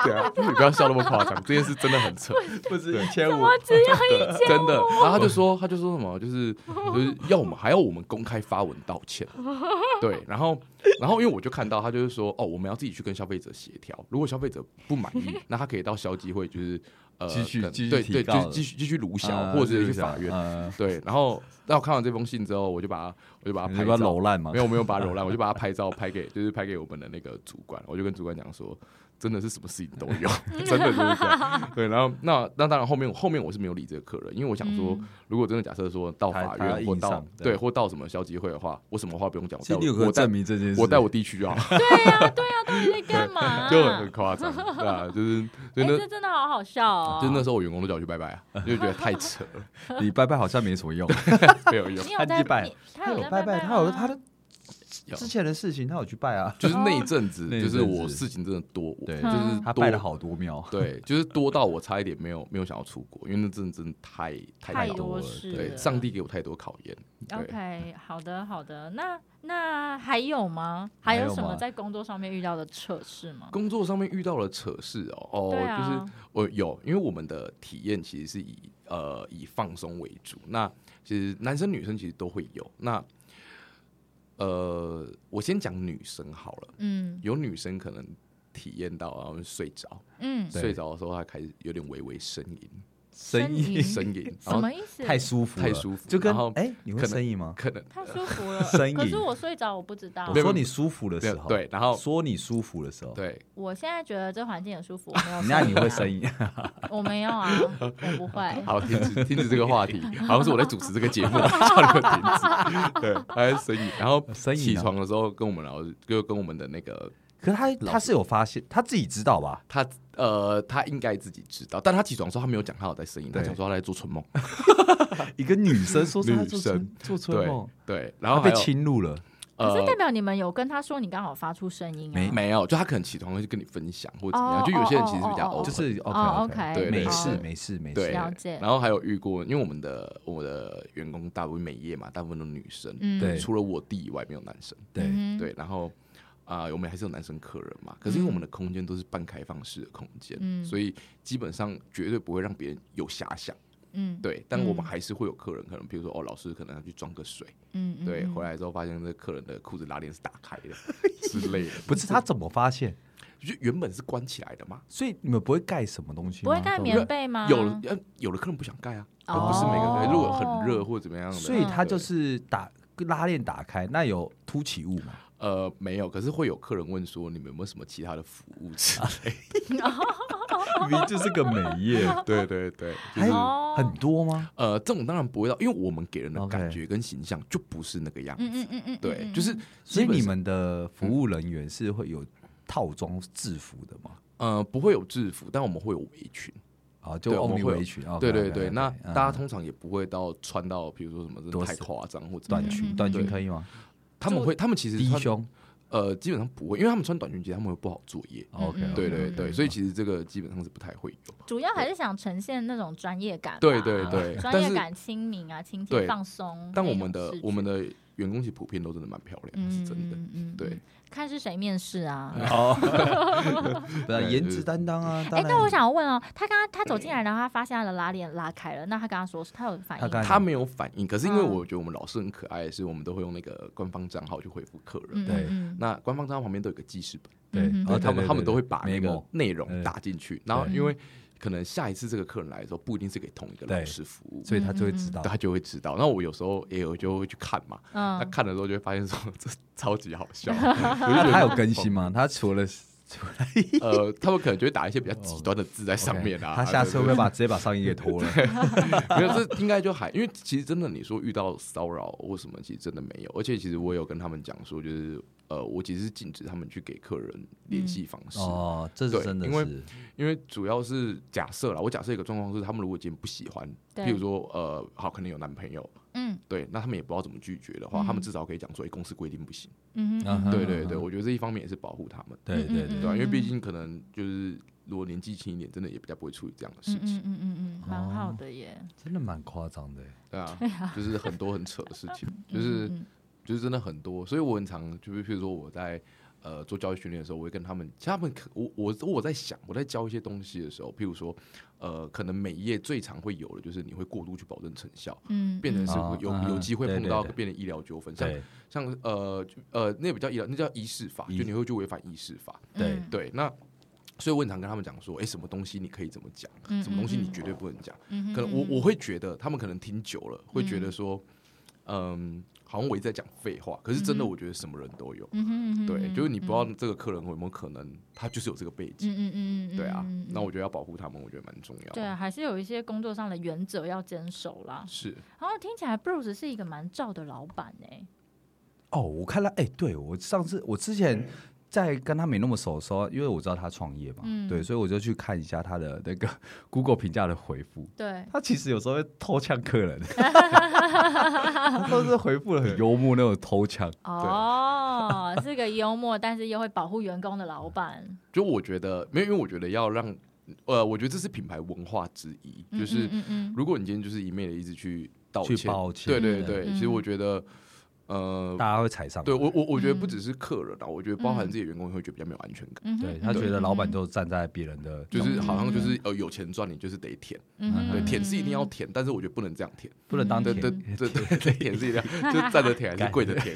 Speaker 1: 对啊，你不要笑那么夸张，这件事真的很扯，
Speaker 3: 不止一千五，
Speaker 2: 只要
Speaker 1: 对，真的。然后他就说，他就说什么，就是就是要我们还要我们公开发文道歉，对。然后然后因为我就看到他就是说，哦，我们要自己去跟消费者协调，如果消费者不满意，那他可以到消基会，就是呃，
Speaker 3: 继续继续
Speaker 1: 对对，就是继续继续卢销，或者是去法院。
Speaker 3: 嗯
Speaker 1: 对，然后那我看完这封信之后，我就把它我就把它拍照
Speaker 3: 揉烂嘛？
Speaker 1: 没有没有把它揉烂，我就把它拍照拍给就是拍给我们的那个主管，我就跟主管讲说，真的是什么事情都有，真的就是这样。对，然后那那当然后面后面我是没有理这个客人，因为我想说，
Speaker 2: 嗯
Speaker 1: 如果真的假设说到法院或到
Speaker 3: 对
Speaker 1: 对或到什么消基会的话，我什么话不用讲，我
Speaker 3: 其实
Speaker 1: 带我
Speaker 3: 证明这件事，
Speaker 1: 我带我弟去就好，
Speaker 2: 对呀对呀，到底在干嘛？
Speaker 1: 就很夸张，对啊，就是所
Speaker 2: 哎，
Speaker 1: 以那
Speaker 2: 这真的好好笑哦。
Speaker 1: 就那时候我员工都叫我去拜拜啊，就觉得太扯了，
Speaker 3: 你拜拜好像没什么用。
Speaker 1: 没有用。
Speaker 2: 他有
Speaker 3: 拜
Speaker 2: 你他有
Speaker 3: 拜
Speaker 2: 拜，
Speaker 3: 他有他的
Speaker 1: 有
Speaker 3: 之前的事情，他有去拜啊。
Speaker 1: 就是那一阵子，就是我事情真的多，我
Speaker 3: 对
Speaker 1: 就是多
Speaker 3: 他拜了好多庙，
Speaker 1: 对，就是多到我差一点没有没有想要出国，因为那阵子真的太太
Speaker 2: 太
Speaker 1: 多了。对，上帝给我太多考验。
Speaker 2: OK，好的好的，那那还有吗？还
Speaker 3: 还有
Speaker 2: 什么在工作上面遇到的扯事吗？
Speaker 1: 工作上面遇到了扯事哦，哦，就是我有，因为我们的体验其实是以呃以放松为主，那其实男生女生其实都会有。那呃，我先讲女生好了，
Speaker 2: 嗯。
Speaker 1: 有女生可能体验到然后睡着，
Speaker 2: 嗯，
Speaker 1: 睡着的时候她开始有点微微呻吟，
Speaker 3: 声音
Speaker 2: 音
Speaker 1: 呻吟，
Speaker 2: 什么意思？
Speaker 3: 太舒服，
Speaker 1: 太舒服
Speaker 3: 就跟哎，你会
Speaker 1: 可能
Speaker 3: 呻吟吗？
Speaker 1: 可能
Speaker 2: 太舒服了。
Speaker 3: 呻吟
Speaker 2: 可是我睡着，我不知道
Speaker 3: 我。
Speaker 1: 没有
Speaker 3: 说你舒服的时候，
Speaker 1: 对，然后
Speaker 3: 说你舒服的时候，
Speaker 1: 对，
Speaker 2: 我现在觉得这环境很舒服，我没有。
Speaker 3: 那你会呻吟？
Speaker 2: 我没有啊，我不会。
Speaker 1: 好，停止停止这个话题，好像是我在主持这个节目，叫你们停止。对，还是生意，然后
Speaker 3: 呻吟啊
Speaker 1: 起床的时候跟我们老师，就跟我们的那个
Speaker 3: 可是他他是有发现，他自己知道吧？
Speaker 1: 他呃，他应该自己知道，但他起床的时候他没有讲他有在声音，他讲说他在做春梦。
Speaker 3: 一个女生说是她做
Speaker 1: 女生
Speaker 3: 春做春梦，
Speaker 1: 对，然后
Speaker 3: 被侵入了，
Speaker 1: 呃
Speaker 2: 可是代表你们有跟他说你刚好发出声音啊？
Speaker 1: 没。有，就他可能起床会去跟你分享或者怎么样，
Speaker 2: 哦
Speaker 1: 就有些人其实比较
Speaker 3: 就是
Speaker 2: 哦 OK，OK，
Speaker 1: 对对
Speaker 3: 没事没事没事，
Speaker 2: 了解。
Speaker 1: 然后还有遇过，因为我们的我的员工大部分美业嘛，大部分都女生，
Speaker 2: 嗯。
Speaker 3: 对。
Speaker 1: 除了我弟以外没有男生。
Speaker 3: 对。
Speaker 1: 对，然后啊、我们还是有男生客人嘛，可是因为我们的空间都是半开放式的空间，
Speaker 2: 嗯
Speaker 1: 所以基本上绝对不会让别人有遐想。
Speaker 2: 嗯，
Speaker 1: 对，但我们
Speaker 2: 嗯
Speaker 1: 还是会有客人，可能比如说哦，老师可能要去装个水，对，
Speaker 2: 嗯
Speaker 1: 回来之后发现这客人的裤子拉链是打开的 之类的，
Speaker 3: 不是他怎么发现？
Speaker 1: 就原本是关起来的嘛。
Speaker 3: 所以你们不会盖什么东西？
Speaker 2: 不会盖棉被吗？
Speaker 1: 有的呃有的客人不想盖啊，
Speaker 2: 哦
Speaker 1: 而不是每个人，如果很热或者怎么样的，
Speaker 3: 所以他就是打拉链打开，那有凸起物嘛？
Speaker 1: 呃没有，可是会有客人问说你们有没有什么其他的服务之类的？
Speaker 3: 明明就是个美业，
Speaker 1: 对对对，就
Speaker 3: 还
Speaker 1: 是
Speaker 2: 哦
Speaker 3: 很多吗？
Speaker 1: 呃这种当然不会到，因为我们给人的感觉跟形象就不是那个样子。
Speaker 2: 嗯嗯嗯嗯，
Speaker 1: 对，
Speaker 2: 嗯
Speaker 1: 就是
Speaker 3: 所以你们的服务人员是会有套装制服的吗？
Speaker 1: 呃不会有制服，但我们会有围裙。
Speaker 3: 啊，就
Speaker 1: 对我们会
Speaker 3: 围裙，哦
Speaker 1: 对对对，那
Speaker 3: 嗯
Speaker 1: 大家通常也不会到穿到，比如说什么太夸张或者
Speaker 3: 短裙，
Speaker 2: 嗯
Speaker 3: 短裙可以吗？
Speaker 1: 他们会，他们其实穿
Speaker 3: 低胸
Speaker 1: 呃基本上不会，因为他们穿短裙其实他们会不好作业。
Speaker 2: 嗯
Speaker 3: ，OK，
Speaker 2: 嗯
Speaker 1: 对对对，
Speaker 3: 嗯
Speaker 1: 所以其实这个基本上是不太会有。
Speaker 2: 主要还是想呈现那种专业感，
Speaker 1: 对对对
Speaker 2: 专业感、亲民啊、亲切、放松。
Speaker 1: 但我们的我们的员工其实普遍都真的蛮漂亮，
Speaker 2: 嗯
Speaker 1: 是真的。
Speaker 2: 嗯嗯，
Speaker 1: 对。
Speaker 2: 嗯，看是谁面试啊？
Speaker 3: 哦，不 是
Speaker 1: 对
Speaker 3: 颜值担当啊。
Speaker 2: 哎、
Speaker 3: 当然。
Speaker 2: 那我想问哦，他刚刚他走进来，然后他发现他的拉链拉开了，那他刚刚说是他有反应？
Speaker 3: 他
Speaker 1: 没有反应，可是因为
Speaker 2: 嗯
Speaker 1: 我觉得我们老师很可爱，是我们都会用那个官方账号去回复客人。
Speaker 2: 嗯
Speaker 3: 对。
Speaker 2: 嗯。
Speaker 1: 那官方账号旁边都有个记事本，
Speaker 3: 对
Speaker 2: 嗯，哼
Speaker 3: 哦
Speaker 1: 他们他们都会把那个内容打进去，然后因为可能下一次这个客人来的时候，不一定是给同一个老师服务，
Speaker 3: 所以他就会知道。
Speaker 1: 他就会知道。那我有时候也有就会去看嘛，他
Speaker 2: 嗯，
Speaker 1: 看的时候就会发现说这超级好笑。
Speaker 3: 那他有更新吗？他除了
Speaker 1: 呃，他们可能就会打一些比较极端的字在上面啊。
Speaker 3: 他下次会不会把直接把上衣给脱了？
Speaker 1: 没有，这应该就还因为其实真的你说遇到骚扰或什么，其实真的没有。而且其实我有跟他们讲说，就是呃，我其实是禁止他们去给客人联系方式，
Speaker 3: 哦，这是真的
Speaker 1: 因为因为主要是假设啦，我假设一个状况是，他们如果今天不喜欢，
Speaker 2: 对
Speaker 1: 譬如说呃，好，可能有男朋友，
Speaker 2: 嗯。
Speaker 1: 对，那他们也不知道怎么拒绝的话，
Speaker 2: 嗯
Speaker 1: 他们至少可以讲说，哎、公司规定不行。
Speaker 2: 嗯哼
Speaker 3: 嗯
Speaker 1: 对对对，
Speaker 3: 嗯
Speaker 1: 我觉得这一方面也是保护他们，
Speaker 3: 对对
Speaker 2: 嗯
Speaker 3: 对。
Speaker 1: 对吧、因为毕
Speaker 2: 嗯
Speaker 1: 竟可能就是如果年纪轻一点，真的也比较不会处理这样的事
Speaker 2: 嗯
Speaker 1: 情，
Speaker 2: 嗯嗯嗯嗯，蛮好的耶，
Speaker 3: 真的蛮夸张的。
Speaker 1: 对啊，就是很多很扯的事情，就是就是真的很多，所以我很常就是譬如说我在呃做教育训练的时候，我会跟他们，其实他们可我我我在想，我在教一些东西的时候，譬如说，呃，可能每一页最常会有的就是你会过度去保证成效，
Speaker 2: 嗯，
Speaker 1: 变成是
Speaker 3: 哦
Speaker 1: 会有
Speaker 3: 嗯
Speaker 1: 有机会碰到变成医疗纠纷，像像呃呃那比较医疗，那叫医事法，就你会去违反医事法，
Speaker 3: 对。
Speaker 2: 嗯。
Speaker 1: 对，那所以我很常跟他们讲说，哎、什么东西你可以怎么讲，
Speaker 2: 嗯
Speaker 1: 什么东西你
Speaker 2: 嗯
Speaker 1: 绝对不能讲。
Speaker 2: 嗯
Speaker 1: 可能我我会觉得他们可能听久了，会觉得说，嗯，好像我一直在讲废话，可是真的，我觉得什么人都有。对，
Speaker 2: 嗯
Speaker 1: 就是你不知道
Speaker 2: 嗯
Speaker 1: 这个客人有没有可能，他就是有这个背景。
Speaker 2: 嗯嗯嗯嗯，
Speaker 1: 对啊
Speaker 2: 嗯，
Speaker 1: 那我觉得要保护他们，我觉得蛮重要的。
Speaker 2: 对啊，还是有一些工作上的原则要坚守啦。
Speaker 1: 是
Speaker 2: 然后听起来 Bruce 是一个蛮照的老板哎、
Speaker 3: 哦，我看了，哎、对我上次我之前在跟他没那么熟的时候，因为我知道他创业嘛，
Speaker 2: 嗯。
Speaker 3: 对，所以我就去看一下他的那个 Google 评价的回复。
Speaker 2: 对，
Speaker 3: 他其实有时候会偷呛客人，他都是回复的很幽默那种偷呛。
Speaker 2: 哦，是个幽默，但是又会保护员工的老板，
Speaker 1: 就我觉得没有，因为我觉得要让，呃，我觉得这是品牌文化之一，
Speaker 2: 嗯
Speaker 1: 就是
Speaker 2: 嗯嗯嗯。
Speaker 1: 如果你今天就是一昧的一直去道
Speaker 3: 去
Speaker 1: 歉，
Speaker 3: 抱歉。
Speaker 1: 对对对，
Speaker 2: 嗯。
Speaker 1: 其实我觉得，呃，
Speaker 3: 大家会踩上。
Speaker 1: 对我我我觉得不
Speaker 2: 嗯。
Speaker 1: 只是客人啊，我觉得包含
Speaker 2: 嗯。
Speaker 1: 自己的员工也会觉得比较没有安全感，
Speaker 3: 对他觉得老板
Speaker 2: 嗯
Speaker 3: 都站在别人的
Speaker 1: 就是好像就
Speaker 2: 嗯。
Speaker 1: 是呃有钱赚，你就是得舔，对，
Speaker 3: 嗯
Speaker 1: 舔是一定要舔，但是我觉得不能这样舔，
Speaker 3: 不能当
Speaker 1: 对
Speaker 3: 舔。
Speaker 1: 对。对对对，舔是一定要，就站着舔 还是跪着舔。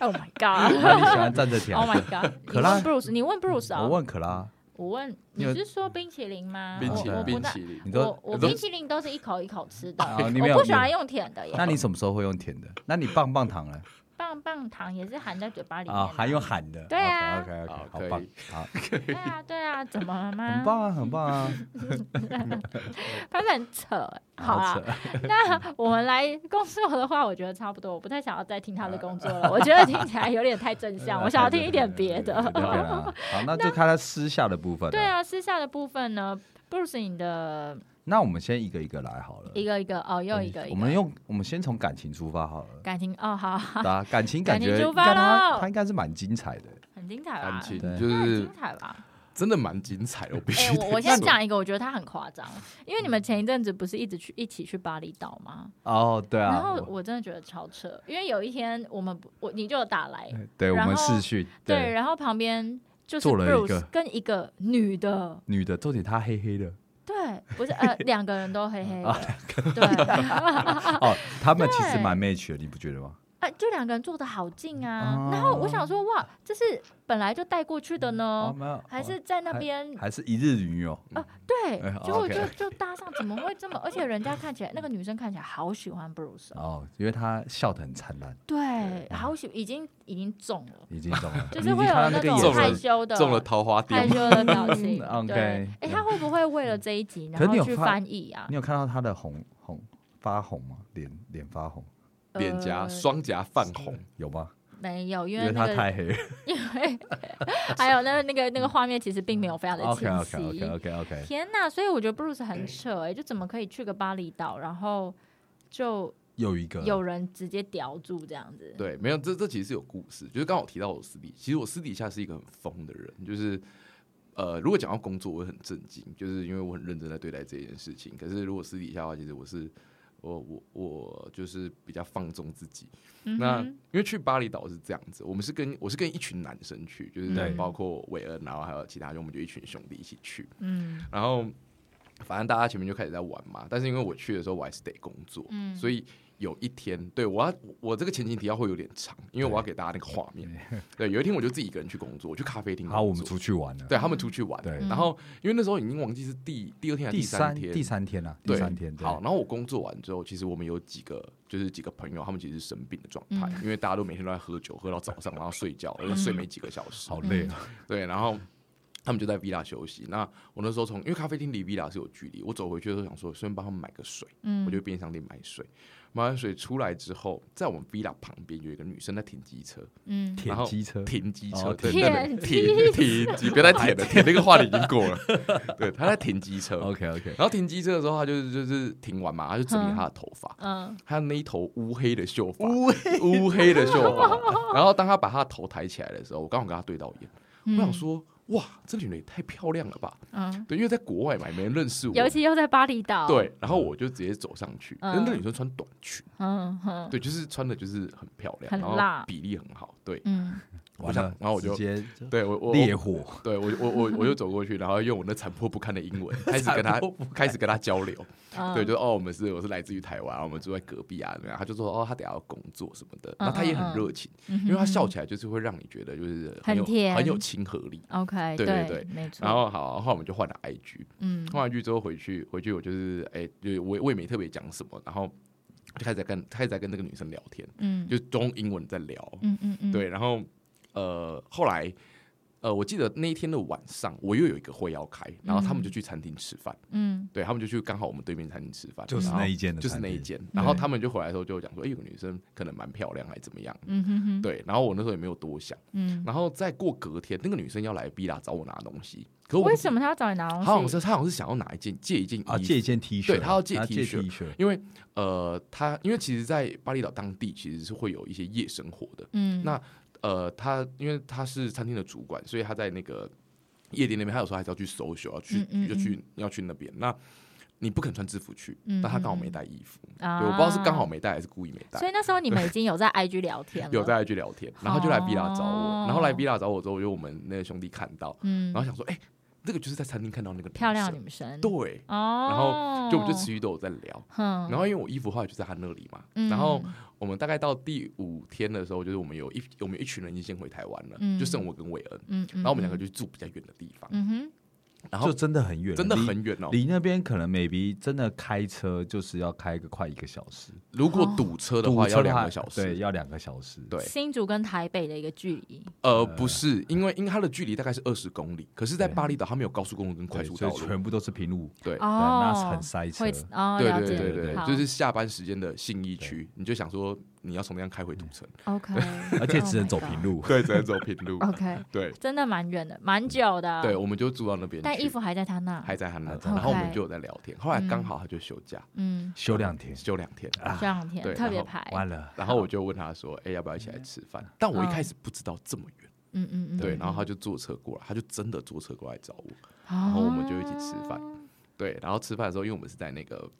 Speaker 2: Oh my god！
Speaker 3: 那你喜欢站着舔
Speaker 2: ？Oh my god！你
Speaker 3: 可拉。
Speaker 2: 问 Bruce，你问 Bruce 啊？
Speaker 3: 我问可拉，
Speaker 2: 我问，你是说冰淇淋吗？
Speaker 1: 冰淇淋，
Speaker 2: 我我，
Speaker 1: 冰淇淋，
Speaker 3: 你都
Speaker 2: 我我冰淇淋都是一口一口吃的，
Speaker 3: 啊你没有
Speaker 2: 我不喜欢用甜的耶。
Speaker 3: 那你什么时候会用甜的？那你棒棒糖呢？
Speaker 2: 棒棒糖也是含在嘴巴里面
Speaker 3: 还用含的？
Speaker 2: 对啊
Speaker 3: OK OK，
Speaker 1: 好
Speaker 3: 好棒，好，
Speaker 2: 对啊对啊，怎么了吗？
Speaker 3: 很棒啊，很棒啊，
Speaker 2: 他们很扯欸。好
Speaker 3: 好
Speaker 2: 啦，
Speaker 3: 扯
Speaker 2: 那我们来工作的话，我觉得差不多，我不太想要再听他的工作了。我觉得听起来有点太正向，我想要听一点别的。
Speaker 3: 好，那就看他私下的部分。
Speaker 2: 对，啊，私下的部分呢，Bruce 你的
Speaker 3: 那我们先一个一个来好了。
Speaker 2: 一个一个哦，又一个一个，
Speaker 3: 我们用我们先从感情出发好了。
Speaker 2: 感情哦，好，好
Speaker 3: 啊感情 感
Speaker 2: 感情
Speaker 3: 觉应
Speaker 2: 出
Speaker 3: 他
Speaker 2: 咯
Speaker 3: 他应该是蛮精彩的。
Speaker 2: 很精彩吧
Speaker 1: 感？情
Speaker 3: 对
Speaker 1: 就是
Speaker 2: 精彩吧？
Speaker 1: 真的蛮精彩的，我必
Speaker 2: 哎、
Speaker 1: 须得
Speaker 2: 我我先
Speaker 1: 说
Speaker 2: 讲一个，我觉得他很夸张，因为你们前一阵子不是一直去一起去巴厘岛吗？
Speaker 3: 哦，对啊，
Speaker 2: 然后
Speaker 3: 我
Speaker 2: 我真的觉得超扯，因为有一天我们我你就有打来，
Speaker 3: 对我们
Speaker 2: 然后
Speaker 3: 视讯，
Speaker 2: 对，然后旁边就是 Bruce 跟一个女的，
Speaker 3: 女的，重点她黑黑的。
Speaker 2: 对，不是呃 两个人都黑黑
Speaker 3: 啊
Speaker 2: 的，对，
Speaker 3: 哦，他们其实蛮 match 的，你不觉得吗？
Speaker 2: 啊，就两个人坐的好近啊。
Speaker 3: 哦
Speaker 2: 然后我想说，哇，这是本来就带过去的
Speaker 3: 哦，
Speaker 2: 呢，还是在那边？
Speaker 3: 还是一日女友。
Speaker 2: 对
Speaker 3: 哎，
Speaker 2: 结果就就搭上，怎么会这么？而且人家看起来，那个女生看起来好喜欢 Bruce，哦
Speaker 3: 哦，因为她笑得很灿烂，
Speaker 2: 对，好喜，已经已经中了，
Speaker 3: 已经中了，
Speaker 2: 就是会有那种害。羞的
Speaker 1: 中了桃花
Speaker 2: 害，羞的表 情。
Speaker 3: ，OK
Speaker 2: 哎，他会不会为了这一集，然后去翻译啊
Speaker 3: 你？有看到他的红红发红吗？脸脸发红
Speaker 1: 脸颊
Speaker 2: 呃
Speaker 1: 双颊泛红，
Speaker 3: 有吗？
Speaker 2: 没有，因
Speaker 3: 因为
Speaker 2: 为那个
Speaker 3: 她太黑了。
Speaker 2: 因为还有那个那个那个画面其实并没有非常的
Speaker 3: OK
Speaker 2: 清
Speaker 3: OK
Speaker 2: 晰。
Speaker 3: OK OK OK，
Speaker 2: 天呐！所以我觉得 Bruce 很扯哎、就怎么可以去个巴厘岛，然后就
Speaker 3: 有一个
Speaker 2: 有人直接叼住这样子？
Speaker 1: 对，没有，这这其实是有故事，就是刚好提到我私底，其实我私底下是一个很疯的人，就是呃，如果讲到工作，我会很震惊，就是因为我很认真在对待这件事情。可是如果私底下的话，其实我是我我我就是比较放纵自己。
Speaker 2: 嗯
Speaker 1: 那因为去巴厘岛是这样子，我们是跟我是跟一群男生去，就是
Speaker 3: 对。
Speaker 1: 包括韦恩，然后还有其他，就我们就一群兄弟一起去，
Speaker 2: 嗯。
Speaker 1: 然后反正大家前面就开始在玩嘛，但是因为我去的时候我还是得工作，
Speaker 2: 嗯，
Speaker 1: 所以有一天，对我要我这个前情提要会有点长，因为我要给大家那个画面。对，有一天我就自己一个人去工作，我去咖啡厅工作。
Speaker 3: 好，我们出去玩了。
Speaker 1: 对他们出去玩，
Speaker 3: 对
Speaker 1: 然后因为那时候已经忘记是第第二天还是
Speaker 3: 第
Speaker 1: 三天，
Speaker 3: 第三天啊，第
Speaker 1: 对
Speaker 3: 三天。
Speaker 1: 好，然后我工作完之后，其实我们有几个就是几个朋友，他们其实是生病的状态，
Speaker 2: 嗯
Speaker 1: 因为大家都每天都在喝酒，喝到早上，然后睡觉，而且睡没几个小时。
Speaker 3: 好累啊。
Speaker 1: 对，然后他们就在 villa 休息。那我那时候从因为咖啡厅离 villa 是有距离，我走回去的时候想说，顺便帮他们买个水，
Speaker 2: 嗯
Speaker 1: 我就去便利商店买水。买完水出来之后，在我们 villa 旁边有一个女生在停机车，
Speaker 2: 嗯
Speaker 1: 然后
Speaker 3: 舔机车，
Speaker 1: 停机车，
Speaker 3: 哦
Speaker 1: 对
Speaker 2: 舔
Speaker 1: 对对，停停机，别再舔了，舔那个话题已经过了。对，她在停机车。
Speaker 3: OK OK，
Speaker 1: 然后停机车的时候，她就是就是停完嘛，她就整理她的头发，
Speaker 2: 嗯
Speaker 1: 她那一头乌黑的秀发，乌黑的秀发。然后当她把她的头抬起来的时候，我刚好跟她对到眼，我想说，哇，这女人也太漂亮了吧？
Speaker 2: 嗯，
Speaker 1: 对，因为在国外嘛，也没人认识我。
Speaker 2: 尤其又在巴厘岛，，
Speaker 1: 对，然后我就直接走上去，
Speaker 2: 嗯。
Speaker 1: 因为那女生穿短裙，
Speaker 2: 嗯哼，
Speaker 1: 对，就是穿的就是很漂亮，然后
Speaker 2: 很辣。
Speaker 1: 比例很好，对。
Speaker 2: 嗯
Speaker 3: 完了，
Speaker 1: 想然后我就对我我
Speaker 3: 烈火，
Speaker 1: 对我我我我就走过去，然后用我那残破不堪的英文 开始跟他开始跟他交流。
Speaker 2: 嗯
Speaker 1: 对，就哦，我们是我是来自于台湾，我们住在隔壁啊，怎么样？他就说哦，他等下要工作什么的，然后他也很热情，
Speaker 2: 嗯
Speaker 1: 因为他笑
Speaker 2: 起
Speaker 1: 起来就是会让你觉得就是有
Speaker 2: 很甜
Speaker 1: 很有亲和力。
Speaker 2: OK，
Speaker 1: 对对对
Speaker 2: 没错。
Speaker 1: 然后好，后来我们就换了 IG，
Speaker 2: 嗯
Speaker 1: 换完 IG 之后回去回去我就是哎，就我我也没特别讲什么，然后就开始在跟开始在跟那个女生聊天，
Speaker 2: 嗯
Speaker 1: 就中英文在聊，
Speaker 2: 嗯嗯嗯，
Speaker 1: 对，然后呃后来。呃，我记得那一天的晚上，我又有一个会要开，然后他们就去餐厅吃饭，
Speaker 2: 嗯
Speaker 1: 对他们就去刚好我们对面餐厅吃饭，
Speaker 3: 就是那一间的
Speaker 1: 就是
Speaker 3: 餐厅
Speaker 1: 那一间。然后他们就回来的时候就讲说，哎、有个女生可能蛮漂亮，还怎么样？
Speaker 2: 嗯哼哼，
Speaker 1: 对，然后我那时候也没有多想。
Speaker 2: 嗯，
Speaker 1: 然后再过隔天，那个女生要来 B 拉找我拿东西，可我
Speaker 2: 为什么他要找你拿东西？
Speaker 1: 她好像是她好像是想要拿一件借一件
Speaker 3: 啊，借一件 T 恤，
Speaker 1: 对他要借 T 恤
Speaker 3: T 恤，
Speaker 1: 因为呃，她因为其实，在巴厘岛当地其实是会有一些夜生活的。
Speaker 2: 嗯，
Speaker 1: 那呃，他因为他是餐厅的主管，所以他在那个夜店那边，他有时候还是要去搜秀，要去
Speaker 2: 嗯嗯
Speaker 1: 就去要去那边。那你不肯穿制服去，
Speaker 2: 嗯
Speaker 1: 但他刚好
Speaker 2: 嗯
Speaker 1: 没带衣服，
Speaker 2: 啊。
Speaker 1: 对，我不知道是刚好没带还是故意没带。
Speaker 2: 所。以那时候你们已经有在 IG 聊天了，
Speaker 1: 有在 IG 聊天，然后就来 B 拉找
Speaker 2: 哦。
Speaker 1: 我，然后来 B 拉找我之后，就我们那个兄弟看到，
Speaker 2: 嗯。
Speaker 1: 然后想说，哎，这个就是在餐厅看到那个
Speaker 2: 漂亮
Speaker 1: 生
Speaker 2: 女生，
Speaker 1: 对，
Speaker 2: 哦，
Speaker 1: 然后就我们就持续都有在聊，
Speaker 2: 哼，
Speaker 1: 然后因为我衣服后来就在他那里嘛，
Speaker 2: 嗯。
Speaker 1: 然后我们大概到第五天的时候，就是我们有一我们一群人已经先回台湾了，
Speaker 2: 嗯。
Speaker 1: 就剩我跟韦恩，
Speaker 2: 嗯，
Speaker 1: 然后我们两个
Speaker 2: 就
Speaker 1: 就住比较远的地方，然后
Speaker 3: 就真的很远，
Speaker 1: 真的很远哦。
Speaker 3: 离那边可能 maybe 真的开车就是要开个快一个小时，
Speaker 1: 如果堵车的话，要两个小时。
Speaker 3: 对，要两个小时，
Speaker 1: 对。
Speaker 2: 新竹跟台北的一个距离，
Speaker 1: 呃，不是，因为因为它的距离大概是二十公里，可是，在巴厘岛它没有高速公路跟快，速道路。
Speaker 3: 全部都是平路，
Speaker 1: 对，
Speaker 3: 那很塞车。
Speaker 1: 对对对对，就是下班时间的信义区，你就想说你要从那样开回土城
Speaker 2: ，OK，
Speaker 3: 而且只能走
Speaker 2: Oh
Speaker 3: 平路，
Speaker 1: 对，只能走平路。
Speaker 2: OK，
Speaker 1: 对。
Speaker 2: 真的蛮远的，蛮久的。
Speaker 1: 对，，我们就住到那边。
Speaker 2: 但衣服还在他那。
Speaker 1: 还在他那，然后我们就有在聊天。后来刚好他就休假，
Speaker 2: 嗯，
Speaker 3: 休两天，
Speaker 1: 休两天，
Speaker 2: 休两天
Speaker 1: 对
Speaker 2: 特别排。
Speaker 3: 完了，
Speaker 1: 然后我就问他说：“哎，要不要一起来吃饭？”但我一开始不知道这么远，
Speaker 2: 嗯嗯嗯，
Speaker 1: 对，
Speaker 2: 嗯
Speaker 1: 然后他就坐车过来，他就真的坐车过来找我。
Speaker 2: 然
Speaker 1: 后我们就一起吃饭。对，然后吃饭的时候，因为我们是在那个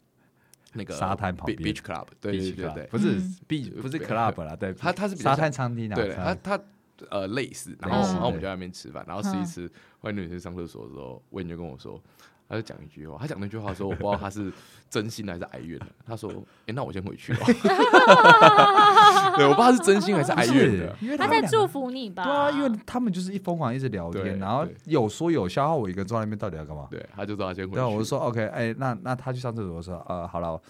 Speaker 1: 那个
Speaker 3: 沙滩旁边。
Speaker 1: beach club，对对
Speaker 3: Beach
Speaker 1: 对对，
Speaker 3: 不是
Speaker 2: 嗯。
Speaker 3: B 不是 club 啦，对，
Speaker 1: 它它是
Speaker 3: 沙滩餐厅啊，
Speaker 1: 对，他
Speaker 3: 沙
Speaker 1: 他呃类似，然后然后我们就在那边吃饭，然后吃一
Speaker 2: 嗯。
Speaker 1: 吃，后来女生上厕所的时候，魏就跟我说，他就讲一句话，他讲那句话的时候，我不知道他是真心还是哀怨的，他说：“哎，那我先回去吧。”对，我不知道他是真心还是哀怨的，，
Speaker 3: 因为
Speaker 2: 他在祝福你吧？
Speaker 3: 对啊，因为他们就是一疯狂一直聊天，然后有说有笑，然后我一个人坐在那边到底要干嘛？
Speaker 1: 对，他就说他先回去。
Speaker 3: 对啊，我就说 OK，哎，那那他去上厕所，的时候呃好了，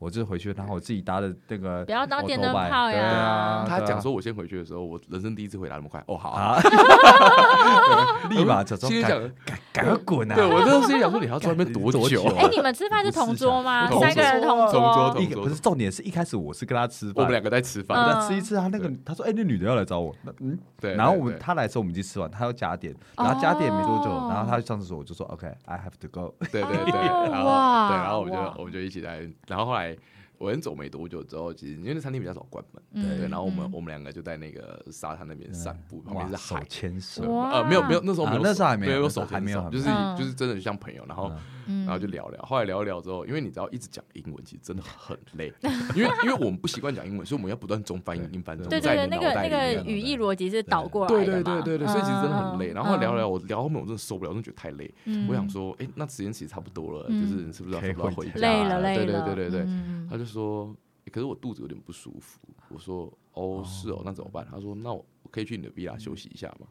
Speaker 3: 我就回去，然后我自己搭的那个
Speaker 2: 不要当电灯泡呀。
Speaker 3: 啊，对啊。
Speaker 1: 他讲说我先回去的时候，我人生第一次回答那么快。哦，好啊，
Speaker 3: 啊，立马就说
Speaker 1: 心里想
Speaker 3: 赶，赶快滚啊！
Speaker 1: 对我那时候心里想说，你还要在外面多久？
Speaker 3: 多久
Speaker 2: 哎，你们吃饭是同桌吗？三个人同
Speaker 1: 同桌同
Speaker 3: 一个不是重点是一开始我是跟他吃饭，
Speaker 1: 我们两个在吃
Speaker 2: 嗯。
Speaker 1: 饭，
Speaker 3: 在吃一次，他那个他说哎，那女的要来找我，那嗯，
Speaker 1: 对，
Speaker 3: 然后我们他来的时候我们已经吃完，他要加点，然后加点没多久，
Speaker 2: 哦。
Speaker 3: 然后他去上厕所，我就说 OK，I have to go。
Speaker 1: 对对对，
Speaker 2: 哦
Speaker 1: 然后对，然后我们就我们就一起来，然后后来 way 我先走没多久之后，其实因为那餐厅比较早关门，
Speaker 2: 嗯
Speaker 1: 对，然后我们
Speaker 2: 嗯
Speaker 1: 我们两个就在那个沙滩那边散步，旁边是海。
Speaker 3: 牵手，
Speaker 2: 哇
Speaker 1: 呃，没有没有，那时候没有，
Speaker 3: 啊那时候还没有
Speaker 1: 手牵手，
Speaker 3: 还没有
Speaker 1: 就是就是真的就像朋友，然后
Speaker 2: 嗯
Speaker 1: 然后就聊聊，后来聊一聊之后，因为你知道一直讲英文其实真的很累，因为因为我们不习惯讲英文，所以我们要不断中翻英英翻中，
Speaker 2: 对对那个那个语义逻辑是倒过来
Speaker 1: 对
Speaker 2: 的嘛
Speaker 1: 对对对对，所以其实真的很累。
Speaker 2: 嗯
Speaker 1: 然后聊聊，我聊后面我真的受不了，我真的觉得太累。
Speaker 2: 嗯
Speaker 1: 我想说，哎，那时间其实差不多了，
Speaker 2: 嗯
Speaker 1: 就是你是不是要
Speaker 3: 可以
Speaker 1: 差不多要
Speaker 3: 回家
Speaker 1: 回家
Speaker 2: 累了
Speaker 1: 对对，对对对。
Speaker 2: 嗯
Speaker 1: 他就说，诶可是我肚子有点不舒服。我说，哦，是哦，那怎么办？他说，那我我可以去你的 villa 休息一下吗？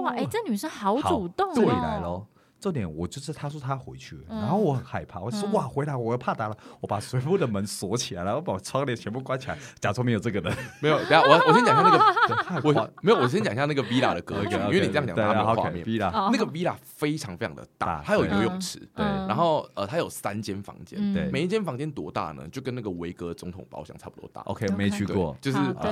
Speaker 2: 哇，哎，这女生好
Speaker 3: 好
Speaker 2: 主动哦，
Speaker 3: 这里来喽。重点我就是他说他回去然后我很害怕，我就说
Speaker 2: 嗯。
Speaker 3: 哇回来我又怕打了，我把全部的门锁起来，然后把窗帘全部关起来，假装没有这个人。
Speaker 1: 没有，等一下我我先讲一下那个，我
Speaker 3: 夸
Speaker 1: 没有，我先讲一下那个 villa 的格局，因为你这样讲大家没有画面。
Speaker 3: ，V 啦，
Speaker 2: 哦。
Speaker 1: 那个 villa 非常非常的大
Speaker 3: 大，
Speaker 1: 它有游泳池，
Speaker 3: 对。
Speaker 2: 嗯
Speaker 1: 然后呃，它有三间房间，
Speaker 2: 嗯。
Speaker 3: 对。
Speaker 1: 每一间房间多大呢？就跟那个维格总统包厢差不多大。
Speaker 3: OK 没去
Speaker 1: 对
Speaker 3: 过，
Speaker 1: 就是
Speaker 2: 对，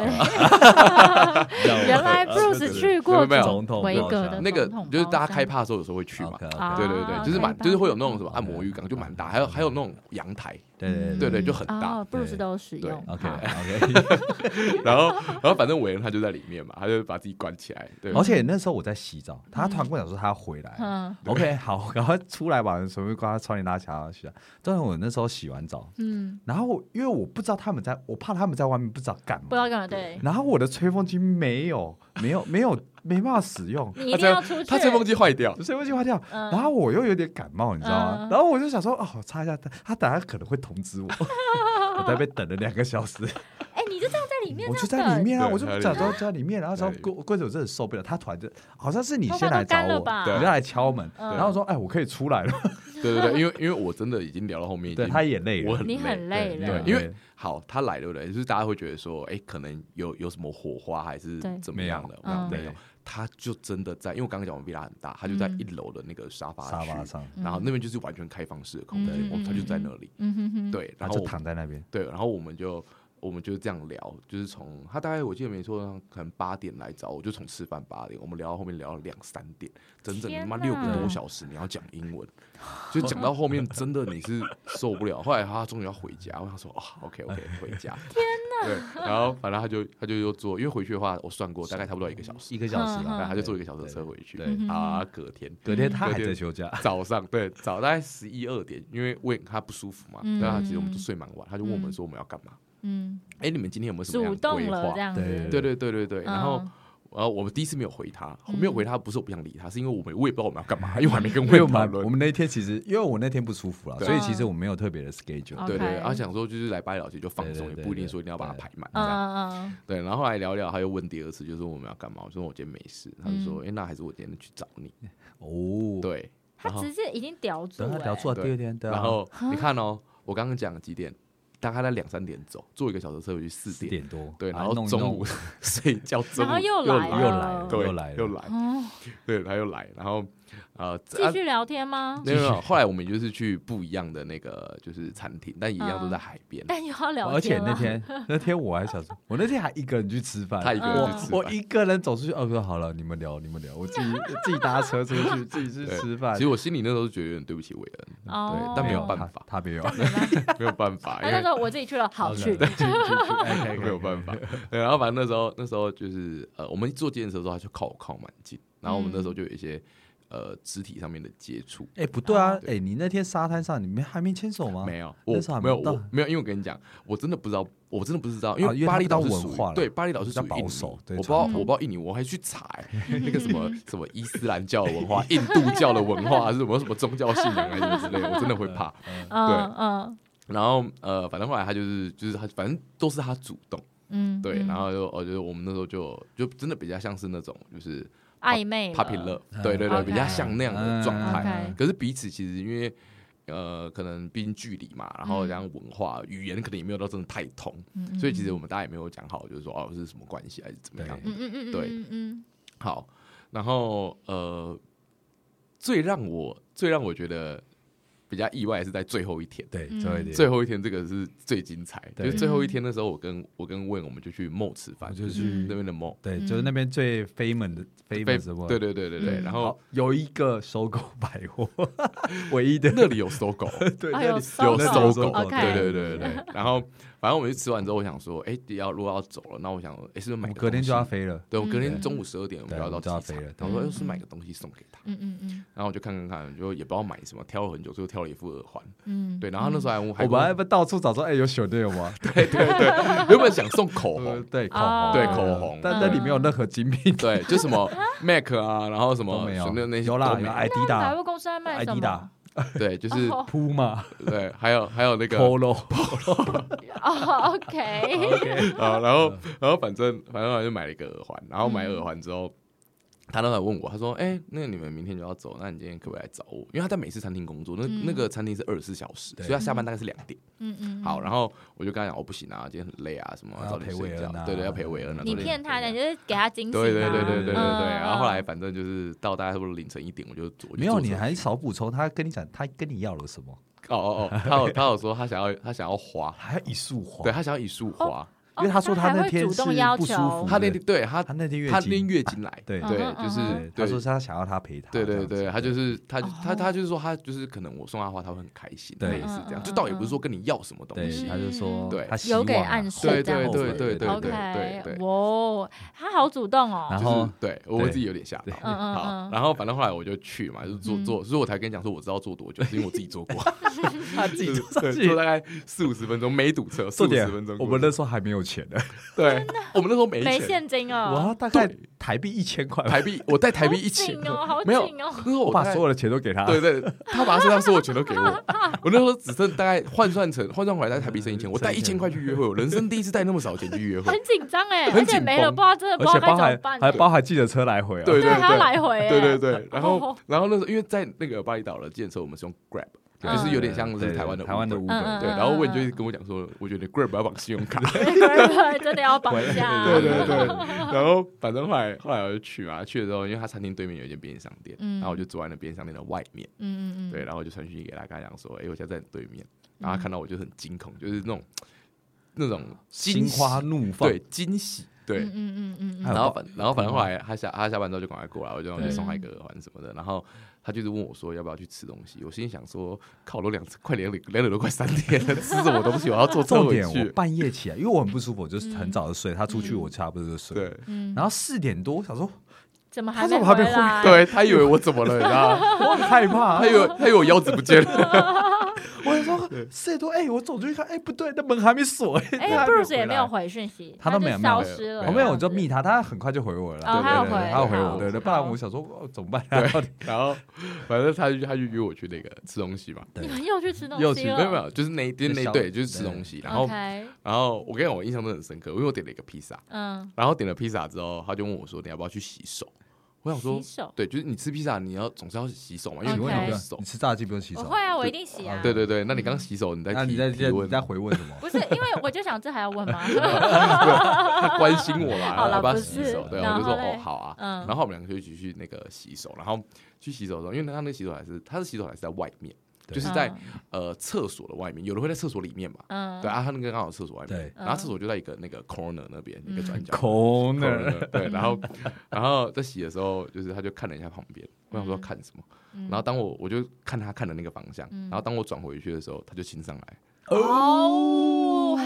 Speaker 3: 原
Speaker 2: 原来 Bruce 去过
Speaker 1: 没有？
Speaker 3: 总统
Speaker 2: 维格的
Speaker 1: 那个就是大家开趴的时候有时候会去嘛。
Speaker 2: 啊
Speaker 1: 对对对，就是蛮就是会有那种什么按摩浴缸，就蛮大，还有还有那种阳台，
Speaker 3: 对对
Speaker 1: 对对，就很大
Speaker 2: 哦，。布鲁斯
Speaker 3: 对
Speaker 2: 都有使
Speaker 1: 对
Speaker 2: 用。
Speaker 3: OK OK，
Speaker 1: 然后然后反正韦恩他就在里面嘛，他就把自己关起来。对，
Speaker 3: 而且那时候我在洗澡，他突然跟我讲说他要回来。
Speaker 2: 嗯
Speaker 3: OK，好，赶快出来吧，准备把他窗帘拉起来去啊。但是我那时候洗完澡，
Speaker 2: 嗯，
Speaker 3: 然后因为我不知道他们在，我怕他们在外面不知道干嘛，
Speaker 2: 不知道干嘛，对，
Speaker 3: 然后我的吹风机没有，没有，没有，没办法使用，
Speaker 2: 你一定要出去。
Speaker 1: 他吹风机坏掉，
Speaker 3: 吹风机坏掉，
Speaker 2: 嗯
Speaker 3: 然后我又有点感冒，你知道吗？
Speaker 2: 嗯
Speaker 3: 然后我就想说，哦，我擦一下他，他等下可能会通知我，我在那边等了两个小时，
Speaker 2: 哎，你就这样在里面，
Speaker 3: 我就在里面啊，我就假装在里面，然后说
Speaker 1: 对
Speaker 3: 柜柜子我真的受不了，他突然就好像是你先来找我，你再来敲门，
Speaker 2: 嗯。
Speaker 3: 然后说，哎，我可以出来了，
Speaker 1: 对 对对，因为因为我真的已经聊到后面，已
Speaker 3: 对，他也累了，
Speaker 1: 我很
Speaker 2: 你很累
Speaker 1: 对
Speaker 2: 了。
Speaker 1: 对，因为好他来对不对？就是大家会觉得说，哎，可能有有什么火花还是怎么样的？
Speaker 2: 没有，
Speaker 1: 他就真的在，因为我刚刚讲我们 villa 很大，他就在
Speaker 2: 嗯。
Speaker 1: 一楼的那个沙发区
Speaker 3: 沙发，上，
Speaker 1: 然后那边就是完全开放式的空间
Speaker 2: 嗯，
Speaker 1: 我们他就在那里，
Speaker 2: 嗯。哼哼，
Speaker 1: 对，然后我
Speaker 3: 躺在那边，
Speaker 1: 对，然后我们就我们就这样聊，就是从他大概我记得没错，可能八点来找我，就从吃饭八点，我们聊到后面聊到两三点，整整他妈六个多小时，你要讲英文，就讲到后面真的你是受不了。后来他终于要回家，我想说啊，OK OK 回家，天哪，对，然后反正他就他就又坐，因为回去的话我算过大概差不多一个小时，
Speaker 3: 一个小时
Speaker 2: 嗯
Speaker 3: 了，
Speaker 1: 他就坐一个小时的车回去，
Speaker 3: 对
Speaker 2: 对
Speaker 1: 啊，隔天
Speaker 3: 隔天他还
Speaker 1: 隔天
Speaker 3: 在休假，
Speaker 1: 早上对早大概十一二点，因为问他不舒服嘛，
Speaker 2: 嗯
Speaker 1: 对啊，其实我们就睡蛮晚，他就问我们说我们要干嘛。
Speaker 2: 嗯，
Speaker 1: 哎、你们今天有没有什么规划？
Speaker 2: 了这样子，
Speaker 3: 对
Speaker 1: 对对对对对。然后
Speaker 2: 嗯，
Speaker 1: 然后我们第一次没有回他，
Speaker 2: 嗯
Speaker 1: 没有回他不是我不想理他，是因为我们我也不知道我们要干嘛，因为我还没跟
Speaker 3: 因为我
Speaker 1: 问讨论。
Speaker 3: 们我们那天其实因为我那天不舒服了，所以其实我没有特别的 schedule。
Speaker 1: 对对后想说就是来巴厘岛就放松，也不一定说一定要把它排满这
Speaker 2: 嗯
Speaker 1: 样。
Speaker 2: 嗯嗯，
Speaker 1: 对，然后后来聊聊，他又问第二次，就是我们要干嘛？我说我今天没事，他就说，
Speaker 2: 嗯
Speaker 1: 哎，那还是我今天去找你。
Speaker 3: 哦，
Speaker 1: 对，
Speaker 2: 他直接已经叼住
Speaker 3: 等他
Speaker 2: 了，
Speaker 3: 聊出来第二天，
Speaker 1: 然后你看哦，我刚刚讲几点？大概在两三点走，坐一个小时车回去四
Speaker 3: 四
Speaker 1: 点。
Speaker 3: 点多，
Speaker 1: 对，
Speaker 3: 啊
Speaker 1: 然后中午 睡觉，中午
Speaker 2: 然后又
Speaker 3: 又
Speaker 2: 来了
Speaker 3: 又来了，
Speaker 1: 对
Speaker 3: 又来了，
Speaker 1: 又来，
Speaker 2: 哦，
Speaker 1: 对，他又来，然后呃，
Speaker 2: 继续聊天吗？
Speaker 1: 没有没有，后来我们就是去不一样的那个就是餐厅，但一样都在海边。
Speaker 2: 但又要聊
Speaker 3: 而且，那天 那天我还想说，我那天还一个人去吃饭，
Speaker 1: 他一个人
Speaker 2: 去
Speaker 1: 吃饭。
Speaker 3: 我我一个人走出去，哦，说好了，你们聊你们聊，我自己 自己搭车出去，自己去吃饭。
Speaker 1: 其。实我心里那时候就觉得有点对不起韦恩，
Speaker 2: 哦。
Speaker 1: 对，但没有办法，
Speaker 3: 他没有，
Speaker 2: 没办？法
Speaker 1: 没有办法，因为
Speaker 2: 他就说我自己去了，好去，
Speaker 1: 没有办法。对，然后反正那时候那时候就是呃，我们坐电车的时候，他就靠我靠蛮近，然后我们那时候就有一些呃肢体上面的接触。
Speaker 3: 哎，不对啊，
Speaker 1: 对
Speaker 3: 哎，你那天沙滩上你们还没牵手吗？
Speaker 1: 没有，我没有，我没有，因为我跟你讲，我真的不知道，我真的不知道，因
Speaker 3: 为
Speaker 1: 巴厘岛是属于
Speaker 3: 较文化
Speaker 1: 对巴厘岛是
Speaker 3: 比较保
Speaker 1: 属于保
Speaker 3: 守对
Speaker 1: 我不知道，我不知道印尼，我还去查欸 那个什么什么伊斯兰教的文化、印度教的文化，还是什么什么宗教信仰还是什么之类的，我真的会怕。
Speaker 2: 嗯嗯。
Speaker 1: 然后呃，反正后来他就是就是他，反正都是他主动，
Speaker 2: 嗯，
Speaker 1: 对，
Speaker 2: 嗯。
Speaker 1: 然后就我觉得我们那时候就就真的比较像是那种就是
Speaker 2: 暧昧了。
Speaker 1: puppy love，对对对比较像那样的状态。可是彼此其实因为呃，可能毕竟距离嘛，然后
Speaker 2: 嗯
Speaker 1: 加上文化、语言可能也没有到真的太通，
Speaker 2: 嗯嗯
Speaker 1: 所以其实我们大家也没有讲好，就是说哦是什么关系还是怎么样。
Speaker 2: 嗯嗯嗯嗯
Speaker 1: 对
Speaker 2: 嗯。嗯
Speaker 1: 好，然后呃，最让我最让我觉得比较意外的是在最后一天。
Speaker 3: 对，
Speaker 2: 嗯。
Speaker 3: 最后一天，
Speaker 1: 最后一天这个是最精彩，就是最后一天的时候，我跟我跟问我们就去 mall 吃饭，
Speaker 3: 就
Speaker 1: 就是
Speaker 2: 去
Speaker 1: 那边的 mall，
Speaker 3: 对，
Speaker 2: 嗯。
Speaker 3: 就是那边最 famous 的 famous 的 mall
Speaker 1: 对对对对对，
Speaker 2: 嗯。
Speaker 1: 然后
Speaker 3: 有一个搜狗百货，唯一的。
Speaker 1: 那里有搜狗，
Speaker 3: 对，
Speaker 2: 啊
Speaker 3: 那里
Speaker 2: 有搜
Speaker 1: 有
Speaker 2: 狗
Speaker 1: 对对对对。然后反正我们就吃完之后，我想说，哎，要如果要走了，那我想，哎，是不是
Speaker 3: 我
Speaker 1: 买个
Speaker 3: 们隔天就要？飞了，
Speaker 1: 对，我隔天
Speaker 2: 嗯。
Speaker 1: 中午十二点我们就要到机场。
Speaker 3: 飞了，
Speaker 1: 然后说，
Speaker 2: 嗯
Speaker 1: 要是买个东西送给他，
Speaker 2: 嗯嗯嗯。
Speaker 1: 然后我就看看看，就也不知道买什么，挑了很久，最后挑了一副耳环。
Speaker 2: 嗯，
Speaker 1: 对，然后那时候还我，还
Speaker 3: 我们还不到处找说，哎，有小队有吗？
Speaker 1: 对对对，原本想送口
Speaker 3: 呃
Speaker 1: 红，
Speaker 3: 对，口
Speaker 2: 哦。
Speaker 3: 红，
Speaker 1: 对口红。
Speaker 3: 但那里没有任何精品，
Speaker 1: 对，就什么 MAC 啊，然后什么
Speaker 3: 都没有。
Speaker 1: 那那些
Speaker 3: 有啦，有
Speaker 1: 都没有。
Speaker 2: 百货公司还卖什么？
Speaker 1: 对，就是
Speaker 2: 哦。
Speaker 3: Puma、
Speaker 1: 对，还有还有那个
Speaker 3: Polo，
Speaker 2: 哦，OK，
Speaker 1: 啊，然后然后反正反正我就买了一个耳环，然后买耳环之后，他那时候问我，他说：“哎、那个你们明天就要走，那你今天可不可以来找我？因为他在美式餐厅工作，那、
Speaker 2: 嗯
Speaker 1: 那个餐厅是二十四小时，所以他下班大概是两点。
Speaker 2: 嗯嗯，
Speaker 1: 好，然后我就跟他讲，哦，不行啊，今天很累啊，什么
Speaker 3: 要
Speaker 1: 早点睡觉
Speaker 3: 陪韦恩啊，
Speaker 1: 对对，要陪韦恩啊。
Speaker 2: 你骗他的，你就是给他惊喜嘛，
Speaker 1: 对对对对对对对，
Speaker 2: 嗯
Speaker 1: 然后后来反正就是到大概差不多凌晨一点，我就我就
Speaker 3: 没有，你还少补充，他跟你讲，他跟你要了什么？
Speaker 1: 哦哦哦，他有他有说他想要他想要花，
Speaker 3: 还有一束花，
Speaker 1: 对他想要一束花，
Speaker 3: 因为他说他那天是
Speaker 2: 要求
Speaker 3: 不舒服，
Speaker 1: 他那天对他
Speaker 3: 他那天月
Speaker 1: 他那天，月经来，
Speaker 3: 对
Speaker 1: 对就是
Speaker 3: 他说是他想要他陪他，
Speaker 1: 对对对，他就是他
Speaker 2: 哦
Speaker 1: 他他就是说他就是可能我送他花他会很开心，
Speaker 3: 对
Speaker 1: 类似这样，就倒也不是说跟你要什么东，西，
Speaker 3: 他就说
Speaker 1: 对
Speaker 3: 他希
Speaker 2: 有给暗示
Speaker 1: 对对对对对对对
Speaker 2: 哇，他好主动哦。
Speaker 3: 然后
Speaker 1: 就是对我自己有点吓到
Speaker 3: 对。
Speaker 2: 嗯嗯
Speaker 1: 好
Speaker 2: 嗯，
Speaker 1: 然后反正后来我就去嘛，就是做
Speaker 2: 嗯。
Speaker 1: 做，所以我才跟你讲说我知道做多久，是因为我自己做过，
Speaker 3: 他自己
Speaker 1: 做大概四五十分钟，没堵车，四五十分钟。
Speaker 3: 我们那时候还没有钱的，
Speaker 1: 对，我们那时候没
Speaker 2: 没
Speaker 1: 钱，
Speaker 2: 现金哦，
Speaker 3: 我大概
Speaker 1: 对
Speaker 3: 台币一千块吧，
Speaker 1: 台币，我带台币
Speaker 2: 好
Speaker 1: 一千。
Speaker 2: 紧哦，好
Speaker 1: 没有
Speaker 2: 紧哦。
Speaker 1: 那时候我
Speaker 3: 我把所有的钱都给他，
Speaker 1: 对对，他把他身上所有钱都给我，我那时候只剩大概换算成 换算回来，在台币剩一千，我带一千块去约会，我人生第一次带那么少钱去约会。
Speaker 2: 很，紧张哎，
Speaker 1: 很紧
Speaker 2: 而且没了，
Speaker 1: 绷
Speaker 2: 不知道真的不知道该
Speaker 3: 包含
Speaker 2: 怎么办，
Speaker 3: 还包含计程车来回啊，
Speaker 1: 对
Speaker 2: 对，还要来回欸，
Speaker 1: 对对对，然后
Speaker 2: 哦。
Speaker 1: 然后那时候因为在那个巴厘岛的建设，我们是用 Grab，
Speaker 3: 对
Speaker 1: 就是有点像是台湾的
Speaker 3: 台湾的
Speaker 1: Uber
Speaker 3: Uber，
Speaker 2: 嗯
Speaker 1: 对，然后问就跟我讲说，我觉得 Grab 要绑信用卡，
Speaker 2: 对 对，真的要绑架，
Speaker 1: 对对对，然后反正后来后来我就去嘛，去的时候，因为他餐厅对面有一间便利商店，
Speaker 2: 嗯。
Speaker 1: 然后我就坐在那便利商店的外面，
Speaker 2: 嗯嗯嗯，
Speaker 1: 对，然后我就传讯息给他，跟他讲说，哎，我现在在你对面，然后他看到我就很惊恐，就是那种那种
Speaker 3: 心花怒放，
Speaker 1: 对惊喜，对
Speaker 2: 嗯，嗯嗯
Speaker 1: 然后反然后反正后来他下他下班之后就赶快过来，我就让我去送他一个耳环什么的，然后他就是问我说要不要去吃东西，我心里想说，靠，我都两快两两两点都快三点了，吃什么东西？我要坐车回
Speaker 3: 重点我
Speaker 1: 去。
Speaker 3: 半夜起来，因为我很不舒服，我就是很早就睡，他出去
Speaker 2: 嗯
Speaker 3: 我差不多就睡，
Speaker 1: 对
Speaker 2: 嗯，
Speaker 3: 然后四点多我想说
Speaker 2: 怎么还没
Speaker 3: 怎么还没回
Speaker 2: 回来？
Speaker 1: 对他以为我怎么了，你知道吗？
Speaker 3: 我很害怕，
Speaker 1: 他以为他以为我腰子不见了，
Speaker 3: 我就说 四点多，哎，我走出去看，哎，不对，那门还没锁，哎，
Speaker 2: Bruce 也没有回讯息，
Speaker 3: 他都
Speaker 2: 就
Speaker 3: 没有
Speaker 2: 消失了。
Speaker 3: 我没有，我就密他，他很快就回我了啦。
Speaker 2: 哦
Speaker 3: 对对对
Speaker 2: 他有回
Speaker 3: 他有回我，对对，不然我想说哦怎么办？
Speaker 1: 然后反正他就他就约我去那个吃东西嘛，
Speaker 2: 你们又去吃东
Speaker 3: 又去
Speaker 2: 西了？
Speaker 1: 没有没有，就是那一天那
Speaker 3: 小
Speaker 1: 对就是吃
Speaker 3: 对
Speaker 1: 东西，然后然后我跟你讲，我印象都很深刻，因为我点了一个披萨，
Speaker 2: 嗯，
Speaker 1: 然后点了披萨之后，他就问我说你要不要去洗手？我想说
Speaker 2: 洗，手。
Speaker 1: 对，就是你吃披萨，你要总是要洗手嘛，因为你
Speaker 3: 请问你
Speaker 2: OK
Speaker 3: 不用
Speaker 1: 不用洗手
Speaker 3: 你。吃炸鸡不用洗手？
Speaker 2: 我会啊，我一定洗啊。
Speaker 1: 对对对，那你刚洗手，你在提
Speaker 3: 你在
Speaker 1: 提问
Speaker 3: 在你在回问什么？
Speaker 2: 不是因为我就想这还要问吗？
Speaker 1: 他关心我啦，
Speaker 2: 好了
Speaker 1: 要不要
Speaker 2: 不是
Speaker 1: 洗手？对，我就说
Speaker 2: 嘞
Speaker 1: 哦好啊。
Speaker 2: 嗯
Speaker 1: 然后我们两个就一起去那个洗手，然后去洗手的时候，因为他那个洗手台是他的洗手台是在外面，
Speaker 3: 对
Speaker 1: 就是在呃厕所的外面，有人会在厕所里面嘛。
Speaker 2: 嗯，
Speaker 1: 对啊，他那个刚好厕所外面。
Speaker 3: 对，
Speaker 1: 然后厕所就在一个那个 corner 那边一个转角。
Speaker 3: corner，
Speaker 1: 对，然后然后在洗的时候，就是他就看了一下旁边，我想说
Speaker 2: 嗯
Speaker 1: 看什么，
Speaker 2: 嗯。
Speaker 1: 然后当我我就看他看的那个方向，
Speaker 2: 嗯。
Speaker 1: 然后当我转回去的时候，他就亲上来。
Speaker 2: 哦，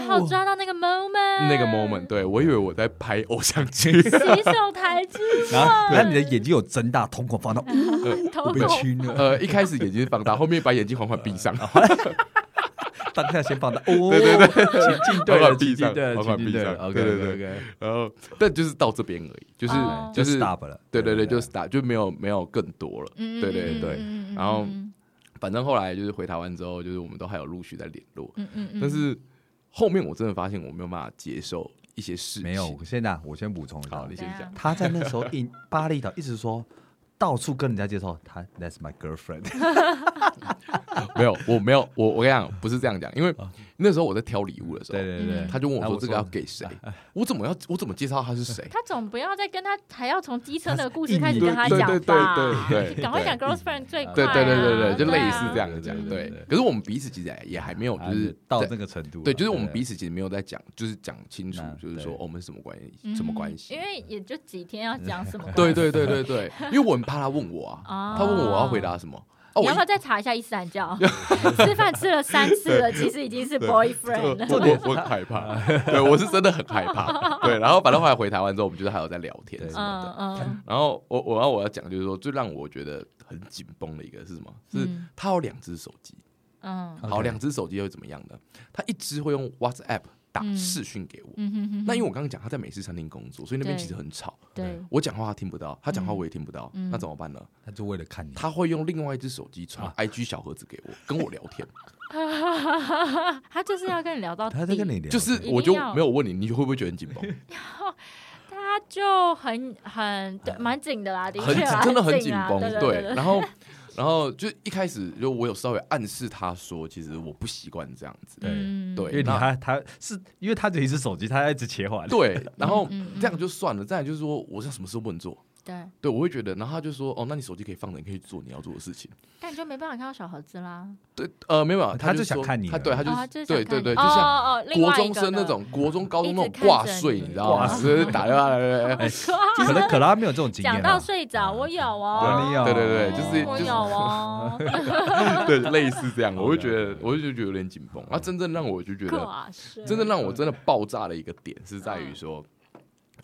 Speaker 2: 还有抓到那个 moment，
Speaker 1: 那个 moment，对我以为我在拍 偶像剧，
Speaker 2: 洗手台之
Speaker 3: 然后然后你的眼睛有睁大，瞳孔放大，
Speaker 2: 头
Speaker 3: 我被亲了。
Speaker 1: 呃，一开始眼睛放大，后面把眼睛缓缓闭上，
Speaker 3: 当下先放大，哦，
Speaker 1: 对对对，
Speaker 3: 情境对了，
Speaker 1: 缓缓闭上
Speaker 3: 情境对了，
Speaker 1: 缓缓
Speaker 3: 情境对了
Speaker 1: 闭上
Speaker 3: ，OK
Speaker 1: 对对。
Speaker 3: OK OK，
Speaker 1: 然后但就是到这边而已，就是
Speaker 2: 哦。
Speaker 3: 就
Speaker 1: 就是
Speaker 3: stop 了，
Speaker 1: 对对对，就是打就没有没有更多了。
Speaker 2: 嗯
Speaker 1: 对对对。
Speaker 2: 嗯。
Speaker 1: 然后反正后来就是回台湾之后，就是我们都还有陆续在联络，
Speaker 2: 嗯嗯嗯，
Speaker 1: 但是后面我真的发现我没有办法接受一些事情。
Speaker 3: 没有，我现在我先补充一下
Speaker 1: 好，你，先讲。
Speaker 3: 他在那时候印巴厘岛一直说。到处跟人家介绍他，That's my girlfriend。
Speaker 1: 没有，我没有，我我跟你讲，不是这样讲，因为那时候我在挑礼物的时候，
Speaker 3: 对对对，
Speaker 2: 嗯
Speaker 1: 他就问我
Speaker 3: 啊
Speaker 1: 说这个要给谁，我怎么要我怎么介绍他是谁？
Speaker 2: 他总不要再跟他还要从机车那个故事开始跟他讲
Speaker 1: 对对对
Speaker 2: 吧？
Speaker 1: 对对
Speaker 2: 赶快讲 girlfriend 最快
Speaker 1: 对
Speaker 2: 啊。
Speaker 1: 对对对对，就类似
Speaker 2: 啊
Speaker 1: 这样的讲。
Speaker 3: 对
Speaker 1: 对
Speaker 3: 对对，
Speaker 1: 可是我们彼此其实也也还没有，就是
Speaker 3: 到那个程度了，
Speaker 1: 对，就是我们彼此其实没有在讲，就是讲清楚，就是说我们是什么关系，
Speaker 2: 嗯
Speaker 1: 什么关系
Speaker 2: 因。为也就几天要讲什么。
Speaker 1: 对对对对对，因为我很怕他问我啊，
Speaker 2: 哦
Speaker 1: 他问我要回答什么。
Speaker 2: 你要不要再查一下伊斯兰教？吃饭吃了三次了，其实已经是 boyfriend 了。
Speaker 1: 我我我很害怕，对我是真的很害怕。对，然后反正后来回台湾之后，我们就是还有在聊天什么
Speaker 2: 嗯
Speaker 1: 的。
Speaker 2: 嗯
Speaker 1: 然后我我要我要讲就是说，最让我觉得很紧绷的一个是什么？是
Speaker 2: 嗯
Speaker 1: 他有两只手机，
Speaker 2: 嗯
Speaker 1: 好，两只手机又怎么样呢？他一只会用 WhatsApp 打
Speaker 2: 嗯。
Speaker 1: 视讯给我。
Speaker 2: 嗯哼哼，
Speaker 1: 那因为我刚刚讲他在美式餐厅工作，所以那边其实很吵，
Speaker 2: 对，
Speaker 1: 我讲话他听不到，他讲话
Speaker 2: 嗯
Speaker 1: 我也听不到，
Speaker 2: 嗯。
Speaker 1: 那怎么办呢？
Speaker 3: 他就为了看你，
Speaker 1: 他会用另外一只手机传
Speaker 3: 啊。
Speaker 1: IG 小盒子给我，跟我聊天。
Speaker 2: 他就是要跟你聊到，
Speaker 3: 他在跟你聊，
Speaker 1: 就是我就
Speaker 2: 要
Speaker 1: 没有问你，你会不会觉得很紧绷？
Speaker 2: 他就很很对蛮紧的啦，的确
Speaker 1: 真的很
Speaker 2: 紧
Speaker 1: 绷，
Speaker 2: 对对。
Speaker 1: 然后，然后就一开始就我有稍微暗示他说，其实我不习惯这样子。
Speaker 3: 对
Speaker 2: 嗯
Speaker 1: 对
Speaker 3: 因为他他是因为他只有一只手机，他一直切换，
Speaker 1: 对，然后这样就算了。再来就是说，我像什么事都不能做，
Speaker 2: 对，
Speaker 1: 对，我会觉得，然后他就说，哦，那你手机可以放着，你可以做你要做的事情。
Speaker 2: 但你就没办法看到小盒子啦。
Speaker 1: 对，呃，没有，没有
Speaker 3: 他就想看你
Speaker 1: 他对，他就对对对，就像
Speaker 2: 哦哦
Speaker 1: 国中生那种国中、高中那种挂睡，
Speaker 2: 你
Speaker 1: 你知道吗？是打电话来来
Speaker 3: 可能可能他没有这种经验
Speaker 2: 讲到
Speaker 3: 啊。
Speaker 2: 睡着，我有哦，
Speaker 3: 对你有
Speaker 1: 对对对，就是就是
Speaker 2: 我有哦，
Speaker 1: 对类似这样，我会觉得，我就觉得有点紧绷。啊真正让我就觉得，真正让我真的爆炸的一个点是在于说，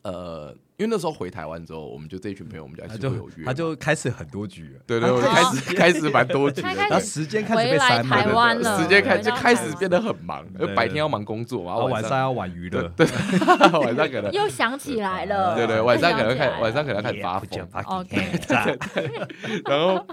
Speaker 1: 呃，因为那时候回台湾之后，我们就这一群朋友，我们就还
Speaker 3: 他就
Speaker 1: 是会有约嘛，
Speaker 3: 他就开始很多局了，
Speaker 1: 对对，我就开始开始蛮多局
Speaker 3: 然后时间开始被塞满
Speaker 2: 台湾了
Speaker 1: 时间开就
Speaker 2: 回到台湾
Speaker 1: 开始变得很忙，因为
Speaker 3: 对
Speaker 1: 白天要忙工作嘛，
Speaker 3: 然后晚
Speaker 1: 上
Speaker 3: 上要玩娱乐，
Speaker 1: 对 晚上可能
Speaker 2: 又想起来了，
Speaker 1: 对对，晚上可能开晚上可能开始发疯
Speaker 2: ，OK。
Speaker 1: 然后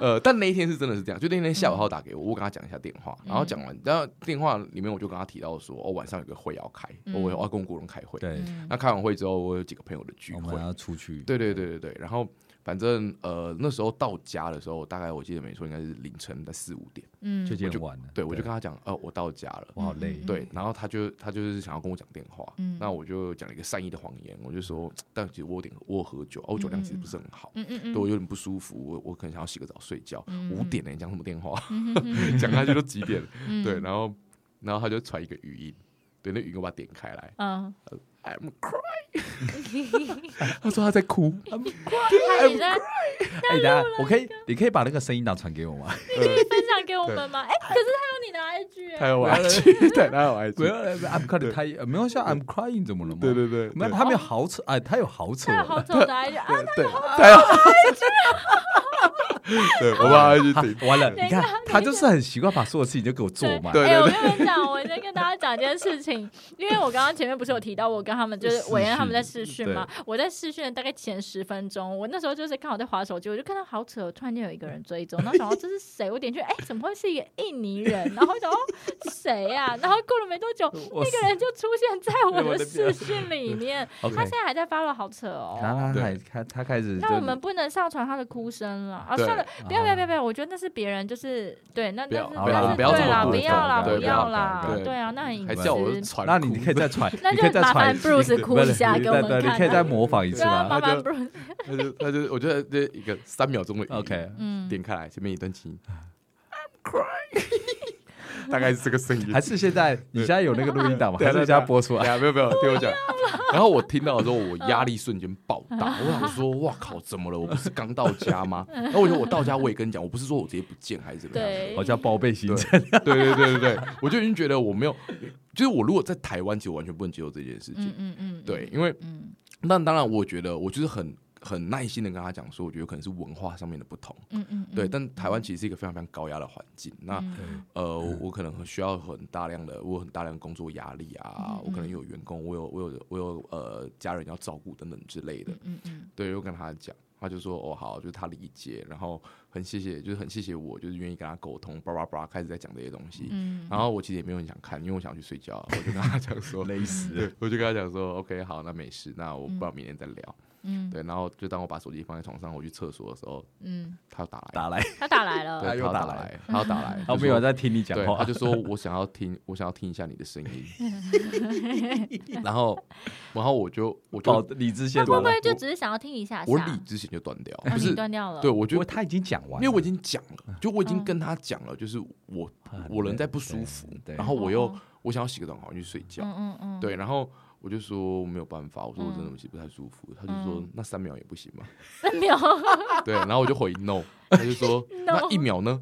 Speaker 1: 呃，但那一天是真的是这样，就那天下午他打给我，我跟他讲一下电话，然后讲完，然后电话里面我就跟他提到说，哦，晚上有个会要开，
Speaker 2: 嗯。
Speaker 1: 我要跟国人开会。
Speaker 3: 对，
Speaker 2: 嗯。
Speaker 1: 那开完会之后，我有几个朋友的聚会
Speaker 3: 我们，要出去，
Speaker 1: 对对对对对，然后反正呃那时候到家的时候，大概我记得没错，应该是凌晨的四五点，
Speaker 2: 嗯。
Speaker 3: 就已经很晚了。
Speaker 1: 对我就跟他讲，呃，我到家了。
Speaker 3: 我好累
Speaker 2: 嗯，
Speaker 1: 对，然后他就他就是想要跟我讲电话，
Speaker 2: 嗯。
Speaker 1: 那我就讲了一个善意的谎言，我就说，但其实我有点我喝酒，哦，我酒量其实不是很好，
Speaker 2: 嗯嗯嗯
Speaker 1: 对我有点不舒服，我我可能想要洗个澡睡觉，
Speaker 2: 嗯。
Speaker 1: 五点了，你讲什么电话？讲下去都几点对，然后然后他就传一个语音，对，那语音我把它点开来
Speaker 2: 嗯，
Speaker 1: ，I'm crying，他说他在哭，
Speaker 2: 他你在
Speaker 3: 哎，等一下我可以，你可以把那个声音档传给我吗？
Speaker 2: 你可以分享给我们吗？哎，可是他有你的 IG，哎
Speaker 1: 他有我 IG，对，他有我
Speaker 3: 不要 IG，，I'm crying，他呃没有像 I'm crying 怎么了吗？
Speaker 1: 对对对，
Speaker 3: 没有，他没有豪车，哎，他有好扯
Speaker 2: 他，有好丑的 IG 啊，
Speaker 1: 对，他有，对，我把 IG
Speaker 3: 他
Speaker 1: 顶，
Speaker 3: 完了，你看他就是很习惯把所有事情就给我做嘛。
Speaker 1: 对。
Speaker 2: 哎、我跟你讲，我先跟大家讲一件事情，因为我刚刚前面不是有提到，我跟他们就是
Speaker 3: 视
Speaker 2: 韦恩他们在试训嘛，我在试训大概前十分钟，我那时候就是刚好在划手机，我就看到好扯，突然间有一个人追踪，然后想到这是谁？我点去，哎、怎么会是一个印尼人？然后我想哦，谁呀、然后过了没多久，那个人就出现在我的视讯里面，他现在还在发了，好扯哦。
Speaker 3: 他他
Speaker 1: 对
Speaker 3: 还他他开始，
Speaker 2: 那我们不能上传他的哭声了啊！算了，不要不要不要不要，我觉得那是别人，就是对，那
Speaker 1: 不要
Speaker 2: 那是那是对啦，不要啦，不
Speaker 3: 要
Speaker 2: 啦，
Speaker 1: 对
Speaker 2: 啊，那很隐私。
Speaker 1: 还叫我传哭，
Speaker 3: 那你可以再传，
Speaker 2: 那
Speaker 3: 你可以再
Speaker 2: 就麻烦
Speaker 3: 传
Speaker 2: Bruce 哭一下给我们
Speaker 3: 对对
Speaker 2: 看啊
Speaker 3: 你可以再模仿一次
Speaker 2: 对啊，麻
Speaker 3: 吗
Speaker 2: 烦
Speaker 1: 就
Speaker 2: Bruce，
Speaker 1: 他就那就我觉得这一个三秒钟的语音
Speaker 3: ？OK，
Speaker 2: 嗯，
Speaker 1: 点开来，前面一段情，I'm crying，大概是这个声音，
Speaker 3: 还是现在你现在有那个录音档吗？还是现在播出来？
Speaker 1: 没有没有，听我讲。然后我听到的时候，我压力瞬间爆大。我想说，哇靠，怎么了？我不是刚到家吗？然后我觉得我到家，我也跟你讲，我不是说我直接不见还是怎么样。
Speaker 2: 对
Speaker 3: 好，像报备行程，
Speaker 1: 对对对对对，我就已经觉得我没有，就是我如果在台湾，其实完全不能接受这件事
Speaker 2: 嗯
Speaker 1: 情。
Speaker 2: 嗯嗯，
Speaker 1: 对，因为
Speaker 2: 嗯
Speaker 1: 那当然，我觉得我就是很很耐心的跟他讲说，我觉得可能是文化上面的不同。
Speaker 2: 嗯嗯，
Speaker 1: 对，但台湾其实是一个非常非常高压的环境。那
Speaker 2: 嗯
Speaker 1: 呃，我可能需要很大量的，我有很大量的工作压力啊，
Speaker 2: 嗯
Speaker 1: 我可能有员工，我有我有我有呃家人要照顾等等之类的。
Speaker 2: 嗯嗯
Speaker 1: 对，又跟他讲，他就说哦好，就是他理解，然后很谢谢，就是很谢谢我，就是愿意跟他沟通，叭叭叭，开始在讲这些东西。
Speaker 2: 嗯
Speaker 1: 然后我其实也没有很想看，因为我想去睡觉，我就跟他讲说，
Speaker 3: 累死了，
Speaker 1: 我就跟他讲说，OK，好，那没事，那我不知道明天再聊。
Speaker 2: 嗯
Speaker 1: 对，然后就当我把手机放在床上，我去厕所的时候，
Speaker 2: 嗯，
Speaker 1: 他又打来，
Speaker 3: 打来，
Speaker 2: 他打来了，
Speaker 1: 对，
Speaker 3: 他又打来
Speaker 1: 他又打来，他
Speaker 3: 没有在听你讲
Speaker 1: 对，
Speaker 3: 话
Speaker 1: 他就，说我想要听，我想要听一下你的声音。然后，然后我就我
Speaker 3: 保
Speaker 1: 就
Speaker 3: 理智线
Speaker 2: 会不会。就只是想要听一下下？
Speaker 1: 我理之前就断掉，不是
Speaker 2: 断掉了？
Speaker 1: 对，我觉得
Speaker 3: 他已经讲完，
Speaker 1: 因为我已经讲了，就我已经
Speaker 2: 嗯
Speaker 1: 跟他讲了，就是我
Speaker 3: 啊
Speaker 1: 我人在不舒服然后我又
Speaker 2: 哦。
Speaker 1: 我想要洗个澡，赶快去睡觉。
Speaker 2: 嗯嗯嗯，
Speaker 1: 对，然后我就说没有办法，我说我真的
Speaker 2: 嗯
Speaker 1: 其实不太舒服。他就说
Speaker 2: 嗯
Speaker 1: 那三秒也不行吗？
Speaker 2: 三秒，
Speaker 1: 对，然后我就回 no，他就说那一秒呢？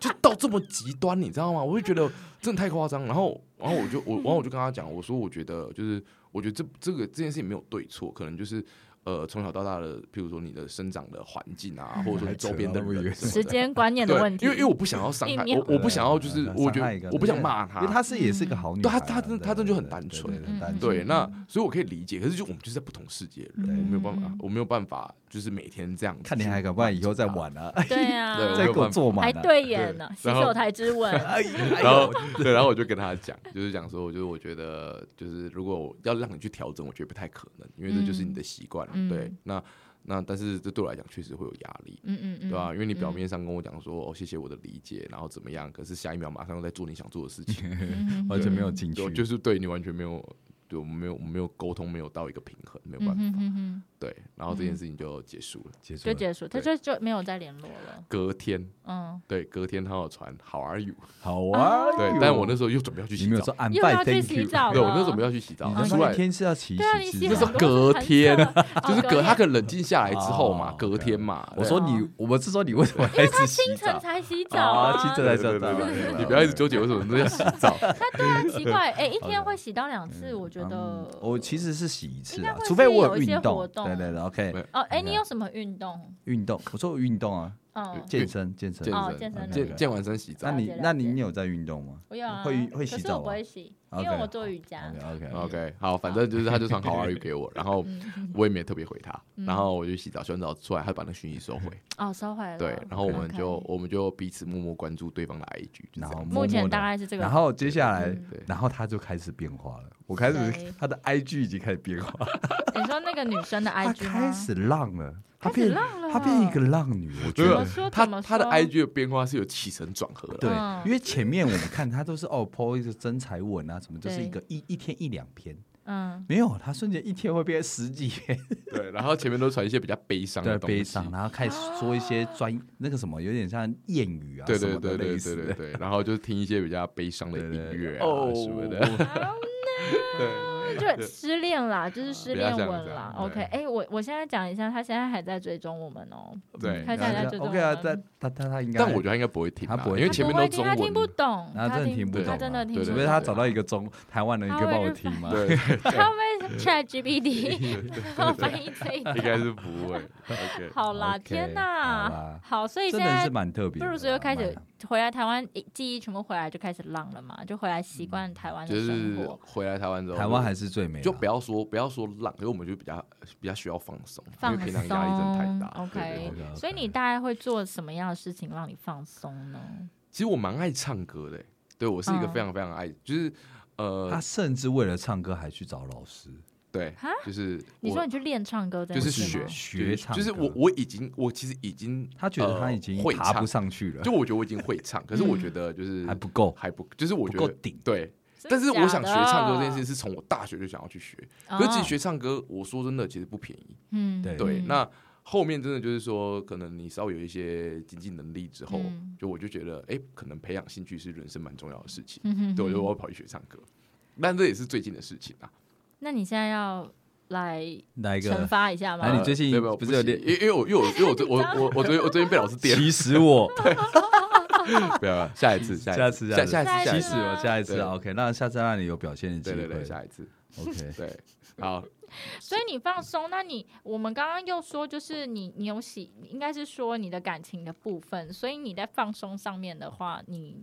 Speaker 1: 就到这么极端，你知道吗？我就觉得真的太夸张。然后，然后我就我，然后我就跟他讲，我说我觉得就是，我觉得这这个这件事情没有对错，可能就是呃从小到大的，譬如说你的生长的环境啊，或者说你周边的
Speaker 2: 时间观念的问题，
Speaker 1: 因为因为我不想要伤害我，我不想要就是我觉得我不想骂他，
Speaker 3: 因为她是也是个好女孩啊，
Speaker 1: 对她她真的
Speaker 3: 对
Speaker 1: 她真的就很单纯
Speaker 3: 对很单纯
Speaker 1: 对，那
Speaker 2: 嗯
Speaker 1: 所以我可以理解，可是就我们就是在不同世界的人，
Speaker 2: 嗯
Speaker 1: 我没有办法
Speaker 2: 嗯，
Speaker 1: 我没有办法，就是每天这样
Speaker 3: 看你还敢不敢以后再玩啊？
Speaker 2: 对啊，
Speaker 1: 对
Speaker 3: 再给我做满啊！
Speaker 2: 还对眼呢，洗手台之吻。
Speaker 1: 然后对，然后我就跟他讲，就是讲说，就是我觉得，就是如果要让你去调整，我觉得不太可能，因为这就是你的习惯了。
Speaker 2: 嗯
Speaker 1: 对，那那但是这对我来讲确实会有压力。
Speaker 2: 嗯嗯嗯，
Speaker 1: 对吧、因为你表
Speaker 2: 嗯
Speaker 1: 面上跟我讲说，哦，谢谢我的理解，然后怎么样，可是下一秒马上又在做你想做的事情，
Speaker 2: 嗯
Speaker 3: 完全没有进去，
Speaker 1: 就就是对你完全没有，对我们没有我们没有沟通，没有到一个平衡，没有办法。
Speaker 2: 嗯哼哼哼，
Speaker 1: 对，然后这件事情就结束了。
Speaker 3: 结束，
Speaker 2: 就结束，他就就没有再联络了。
Speaker 1: 隔天，
Speaker 2: 嗯，
Speaker 1: 对，隔天他有传 How are you？
Speaker 3: 好啊。
Speaker 1: 对，但我那时候又准备要去洗澡
Speaker 3: 你没有说，安
Speaker 2: 又
Speaker 3: 拜
Speaker 2: 要去洗澡
Speaker 1: 对，我那时候
Speaker 2: 了
Speaker 1: 准备要去洗澡，出来
Speaker 3: 天是要洗
Speaker 2: 对啊，你
Speaker 3: 洗
Speaker 2: 洗
Speaker 1: 那是隔天就是隔
Speaker 2: 天
Speaker 1: 他可能冷静下来之后嘛
Speaker 3: 哦，
Speaker 1: 隔天嘛。
Speaker 3: 我说你
Speaker 2: 哦，
Speaker 3: 我们是说你为什么
Speaker 2: 因为他清晨
Speaker 3: 澡？
Speaker 2: 才洗澡
Speaker 3: 啊，
Speaker 2: 啊，
Speaker 3: 清晨才洗澡
Speaker 1: 对对对
Speaker 3: 对对
Speaker 1: 你不要一直纠结为什么都要洗澡。
Speaker 2: 他对啊，奇怪，哎，一天会洗到两次，我觉得
Speaker 3: 嗯我其实是洗一次啊除非我
Speaker 2: 是有
Speaker 3: 运。动对对对，OK，
Speaker 2: 哦，哎，你有什么运动？
Speaker 3: 运动，我说我运动啊，
Speaker 2: 嗯，
Speaker 3: 健身健身
Speaker 1: 健。
Speaker 2: 哦
Speaker 1: 身
Speaker 2: 健身
Speaker 1: 健健完身洗澡
Speaker 3: 那。你那你你有在运动吗
Speaker 2: 我有啊，
Speaker 3: 会会洗
Speaker 2: 可是我不会洗，因为我做瑜伽。
Speaker 3: ？OK OK
Speaker 1: OK，好，反正就是他就传 How are you 给我，然后
Speaker 2: 嗯
Speaker 1: 我也没有特别回他，
Speaker 2: 嗯
Speaker 1: 然后我就洗澡，洗完澡出来，他把那讯息收回。
Speaker 2: 哦，收回了。
Speaker 1: 对，然后我们就我们就彼此默默关注对方的 IG，
Speaker 3: 然后。
Speaker 2: 目前大概是这个。
Speaker 3: 然后接下来然后他就开始变化了。我开始
Speaker 2: 谁
Speaker 3: 他的 IG 已经开始变化，
Speaker 2: 你说那个女生的 IG 吗？
Speaker 3: 开始浪了，
Speaker 2: 她
Speaker 3: 变
Speaker 2: 浪了，
Speaker 3: 她变一个浪女，我觉得。
Speaker 2: 怎么。说？
Speaker 1: 他
Speaker 2: 怎么
Speaker 1: 他的 IG 的变化是有起承转合的，
Speaker 3: 对
Speaker 2: 嗯，
Speaker 3: 因为前面我们看她都是哦，po 一个真才文啊，什么，就是一个一一天一两篇，
Speaker 2: 嗯，
Speaker 3: 没有，他瞬间一天会变十几篇，
Speaker 1: 对，然后前面都传一些比较悲伤的，东西，
Speaker 3: 悲伤，然后开始说一些专那个什么，有点像谚语啊，
Speaker 1: 对对对对对然后就听一些比较悲伤的音乐啊
Speaker 3: 哦
Speaker 1: 什么的，对，
Speaker 2: 就失恋啦，就是失恋文啦。OK，
Speaker 1: 对
Speaker 2: 哎，我我现在讲一下，他现在还在追踪我们哦。
Speaker 1: 对
Speaker 2: 他现在在追踪
Speaker 3: OK 啊，
Speaker 2: 我们
Speaker 3: 在他他他应该，
Speaker 1: 但我觉得他应该不会听啊，
Speaker 3: 他不会
Speaker 1: 因为前面都
Speaker 2: 他不会听他听不，懂，
Speaker 3: 他真的听不
Speaker 1: 懂
Speaker 2: 他真的
Speaker 3: 啊
Speaker 2: 听不懂。
Speaker 3: 除非他找到一个中台湾人，你可以帮我听吗？
Speaker 1: 对，
Speaker 2: 他会 Chat GPT 翻译这一
Speaker 1: 应。该是不会。OK，
Speaker 2: 好啦
Speaker 3: ，OK，
Speaker 2: 天
Speaker 3: 好
Speaker 2: 哪，好，所以现在
Speaker 3: 真的是蛮特别的啦。
Speaker 2: 布鲁斯又开始回来台湾，一记忆全部回来就开始浪了嘛，就回来习惯台湾的
Speaker 1: 就
Speaker 2: 生
Speaker 1: 是
Speaker 2: 活，
Speaker 1: 回来台湾之后，
Speaker 3: 台湾还是最美，
Speaker 1: 就不要说不要说浪，因为我们就比较比较需要放松，因
Speaker 2: 放
Speaker 1: 为平常压力真的太大。
Speaker 2: OK 所以你大概会做什么样的事情让你放松呢？
Speaker 1: 其实我蛮爱唱歌的欸，对我是一个
Speaker 2: 嗯。
Speaker 1: 非常非常爱，就是呃
Speaker 3: 他，甚至为了唱歌还去找老师。
Speaker 1: 对，就是
Speaker 2: 你说你去练唱歌这
Speaker 1: 就是学
Speaker 3: 学唱，
Speaker 1: 就是我我已经我其实已经
Speaker 3: 他觉得他已经
Speaker 1: 呃会唱。
Speaker 3: 爬不，上去了，
Speaker 1: 就我觉得我已经会唱，可是我
Speaker 2: 嗯
Speaker 1: 觉得就是
Speaker 3: 还不够，
Speaker 1: 还不，就是我觉得
Speaker 3: 够顶。
Speaker 1: 对。
Speaker 2: 真
Speaker 1: 但是我想学唱歌这件事，是从我大学就想要去学。可是其实
Speaker 2: 哦
Speaker 1: 学唱歌，我说真的，其实不便宜。
Speaker 2: 嗯
Speaker 3: 对
Speaker 1: 那后面真的就是说，可能你稍微有一些经济能力之后，
Speaker 2: 嗯
Speaker 1: 就我就觉得，哎、可能培养兴趣是人生蛮重要的事情。
Speaker 2: 嗯哼
Speaker 1: 对，我就
Speaker 2: 哼
Speaker 1: 我要跑去学唱歌，但这也是最近的事情啊。
Speaker 2: 那你现在要来
Speaker 3: 来一
Speaker 2: 惩，罚一下吗？
Speaker 3: 哎你最近
Speaker 1: 没有没有
Speaker 3: 不是有点
Speaker 1: 因为因为我因为我因为我我我我昨天我昨天被老师点，
Speaker 3: 其实我
Speaker 1: 不要下一次下
Speaker 3: 下
Speaker 1: 一次下
Speaker 3: 次下
Speaker 1: 下一次下一次，
Speaker 3: 其实我下一次啊 OK，那下次让你有表现的机会。
Speaker 1: 对对对，下一次。
Speaker 3: OK，
Speaker 1: 对，好，
Speaker 2: 所以你放松，那你我们刚刚又说，就是你你有喜，应该是说你的感情的部分，所以你在放松上面的话，你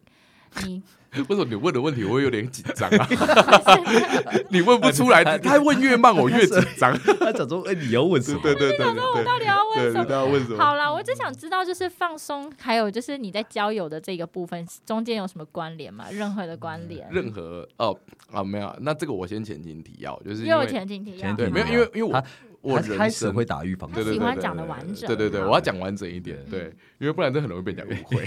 Speaker 2: 你
Speaker 1: 为什么你问的问题我会有点紧张啊？你问不出来，他问越慢我越紧张。
Speaker 3: 他讲说，哎，你要问什么？
Speaker 1: 对对对对对，
Speaker 2: 我到底要问，什么？
Speaker 1: 要问什么？
Speaker 2: 好啦，我只想知道，就是放松，还有就是你在交友的这个部分中间有什么关联吗？任何的关联？
Speaker 1: 任何哦啊没有，那这个我先前情提要，就是因为
Speaker 2: 前情提要
Speaker 1: 对，没有，因为因为我
Speaker 3: 他
Speaker 1: 我
Speaker 3: 开始会打预防针，
Speaker 1: 对对对对
Speaker 2: 他喜欢讲
Speaker 1: 对
Speaker 2: 得完整
Speaker 1: 对对对，我要讲完整一点，
Speaker 3: 对
Speaker 1: 对，因为不然这很容易被人家误会。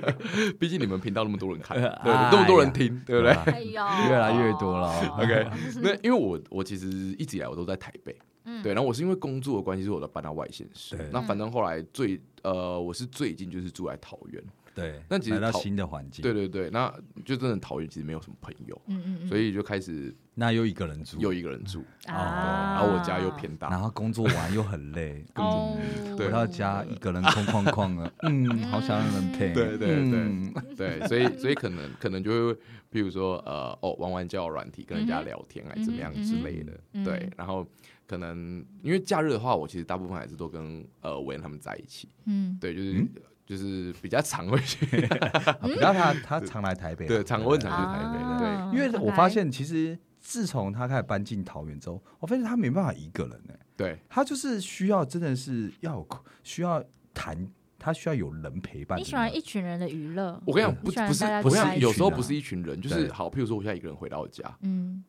Speaker 1: 毕竟你们频道那么多人看，对，
Speaker 3: 哎
Speaker 1: 那么多人听，对不对
Speaker 3: 吧
Speaker 2: 哎呦，
Speaker 3: 越来越多了哦。
Speaker 1: ？OK，那因为我我其实一直以来我都在台北，
Speaker 2: 嗯
Speaker 1: 对，然后我是因为工作的关系，所以我都搬到外县市
Speaker 3: 对。
Speaker 1: 那反正后来最呃，我是最近就是住在桃园，
Speaker 3: 对，
Speaker 1: 那其实桃
Speaker 3: 来到新的环境，
Speaker 1: 对对对，那就真的桃园其实没有什么朋友，
Speaker 2: 嗯嗯嗯，
Speaker 1: 所以就开始
Speaker 3: 那又一个人住，
Speaker 1: 又一个人住，
Speaker 2: 啊，
Speaker 1: 然后我家又偏大，
Speaker 3: 然后工作完又很累，
Speaker 2: 哦，
Speaker 1: 对
Speaker 3: 回到家一个人空旷旷的，嗯，好想让人陪，
Speaker 1: 对对对
Speaker 3: 嗯。
Speaker 1: 对，所以所以可能可能就会，比如说呃哦，玩玩交友软体，跟人家聊天，还怎么样之类的，对，然后可能因为假日的话，我其实大部分还是都跟呃维恩他们在一起，
Speaker 2: 嗯，
Speaker 1: 对，就是、
Speaker 3: 嗯
Speaker 1: 就是比较常会去，
Speaker 3: 啊不要他他常来台北啊，
Speaker 1: 对，常我很常去
Speaker 2: 啊
Speaker 1: 台北，对
Speaker 3: 因为我发现其实自从他开始搬进桃园之后，我发现他没办法一个人呢，
Speaker 1: 对。
Speaker 3: 他就是需要真的是要有需要谈，他需要有人陪伴的那种。
Speaker 2: 你喜欢一群人的娱乐，
Speaker 1: 我跟你讲，不不是不是有时候不是一群人，就是好，譬如说我现在一个人回到家，
Speaker 2: 嗯，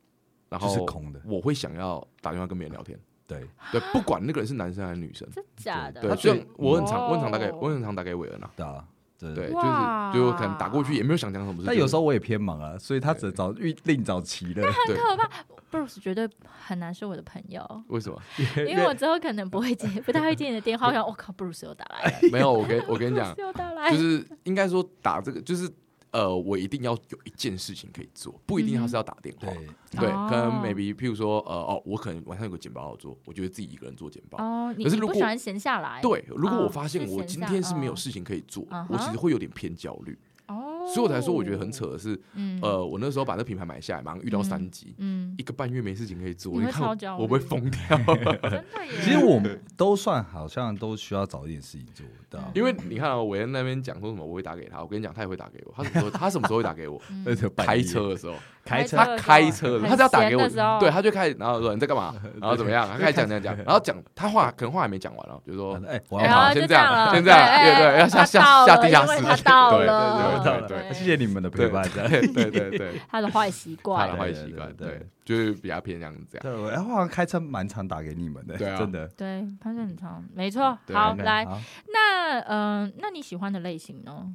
Speaker 1: 然
Speaker 3: 后是空的。
Speaker 1: 我会想要打电话跟别人聊天，
Speaker 3: 对，
Speaker 1: 对，不管那个人是男生还是女生，
Speaker 2: 真假的？
Speaker 1: 对，
Speaker 3: 他
Speaker 1: 这样
Speaker 3: 最
Speaker 1: 我很常我很常打给
Speaker 2: 哦
Speaker 1: 我很常打给韦恩啊，
Speaker 3: 对啊，
Speaker 4: 对
Speaker 1: 对，就是就可能打过去也没有想讲什么事。
Speaker 3: 但有时候我也偏忙啊，所以他只能找另另找齐了。
Speaker 1: 对
Speaker 2: ，Bruce 绝对很难是我的朋友，
Speaker 1: 为什么？
Speaker 2: 因为我之后可能不会接，不太会接你的电话。我想，我 靠，Bruce 又打来了
Speaker 1: 没有，我跟我跟你讲
Speaker 2: 又打来，
Speaker 1: 就是应该说打这个，就是呃，我一定要有一件事情可以做，不一定他是要打电话。
Speaker 3: 对，
Speaker 1: 对，
Speaker 2: 哦。
Speaker 1: 可能 maybe 譬如说，呃，哦，我可能晚上有个简报要做，我觉得自己一个人做简报。
Speaker 2: 哦，
Speaker 1: 可是如果
Speaker 2: 不喜欢闲下来，
Speaker 1: 对，如果我
Speaker 2: 哦
Speaker 1: 发现我今天是没有
Speaker 2: 哦
Speaker 1: 事情可以做
Speaker 2: 嗯，
Speaker 1: 我其实会有点偏焦虑，
Speaker 2: 哦，
Speaker 1: 所以我才说我觉得很扯的是，
Speaker 2: 嗯，
Speaker 1: 呃，我那时候把那品牌买下来，马上遇到三级，
Speaker 2: 嗯，
Speaker 1: 一个半月没事情可以做，
Speaker 2: 你
Speaker 1: 看我
Speaker 2: 超焦
Speaker 1: 我会疯掉。
Speaker 3: 其实我们都算好像都需要找一点事情做的啊。
Speaker 1: 因为你看啊，韦恩那边讲说什么，我会打给他。我跟你讲，他也会打给我。他什么时候？他什么时候会打给我？开车的时候，
Speaker 3: 开车
Speaker 1: 他开车的，
Speaker 2: 很
Speaker 1: 他只要打给我对，他就开始，然后说你在干嘛，然后怎么样，他开始讲讲讲，然后讲他话可能话还没讲完哦，就是说
Speaker 3: 哎，我
Speaker 1: 哎
Speaker 3: 要
Speaker 1: 先这样，先这样
Speaker 2: 对
Speaker 1: 对对要下下下地下室对
Speaker 2: 了，
Speaker 1: 对对对
Speaker 3: 谢谢你们的陪伴，
Speaker 1: 对对对对，
Speaker 2: 他的坏习惯
Speaker 1: 他
Speaker 2: 惯
Speaker 1: 的。坏习惯，
Speaker 3: 对
Speaker 1: 就是比较偏向这样。
Speaker 3: 对，我哎，我好像开车蛮常打给你们的，
Speaker 1: 对啊
Speaker 3: 真的。
Speaker 2: 对，开车很长，没错。好，来，那嗯，那你喜欢的类型呢？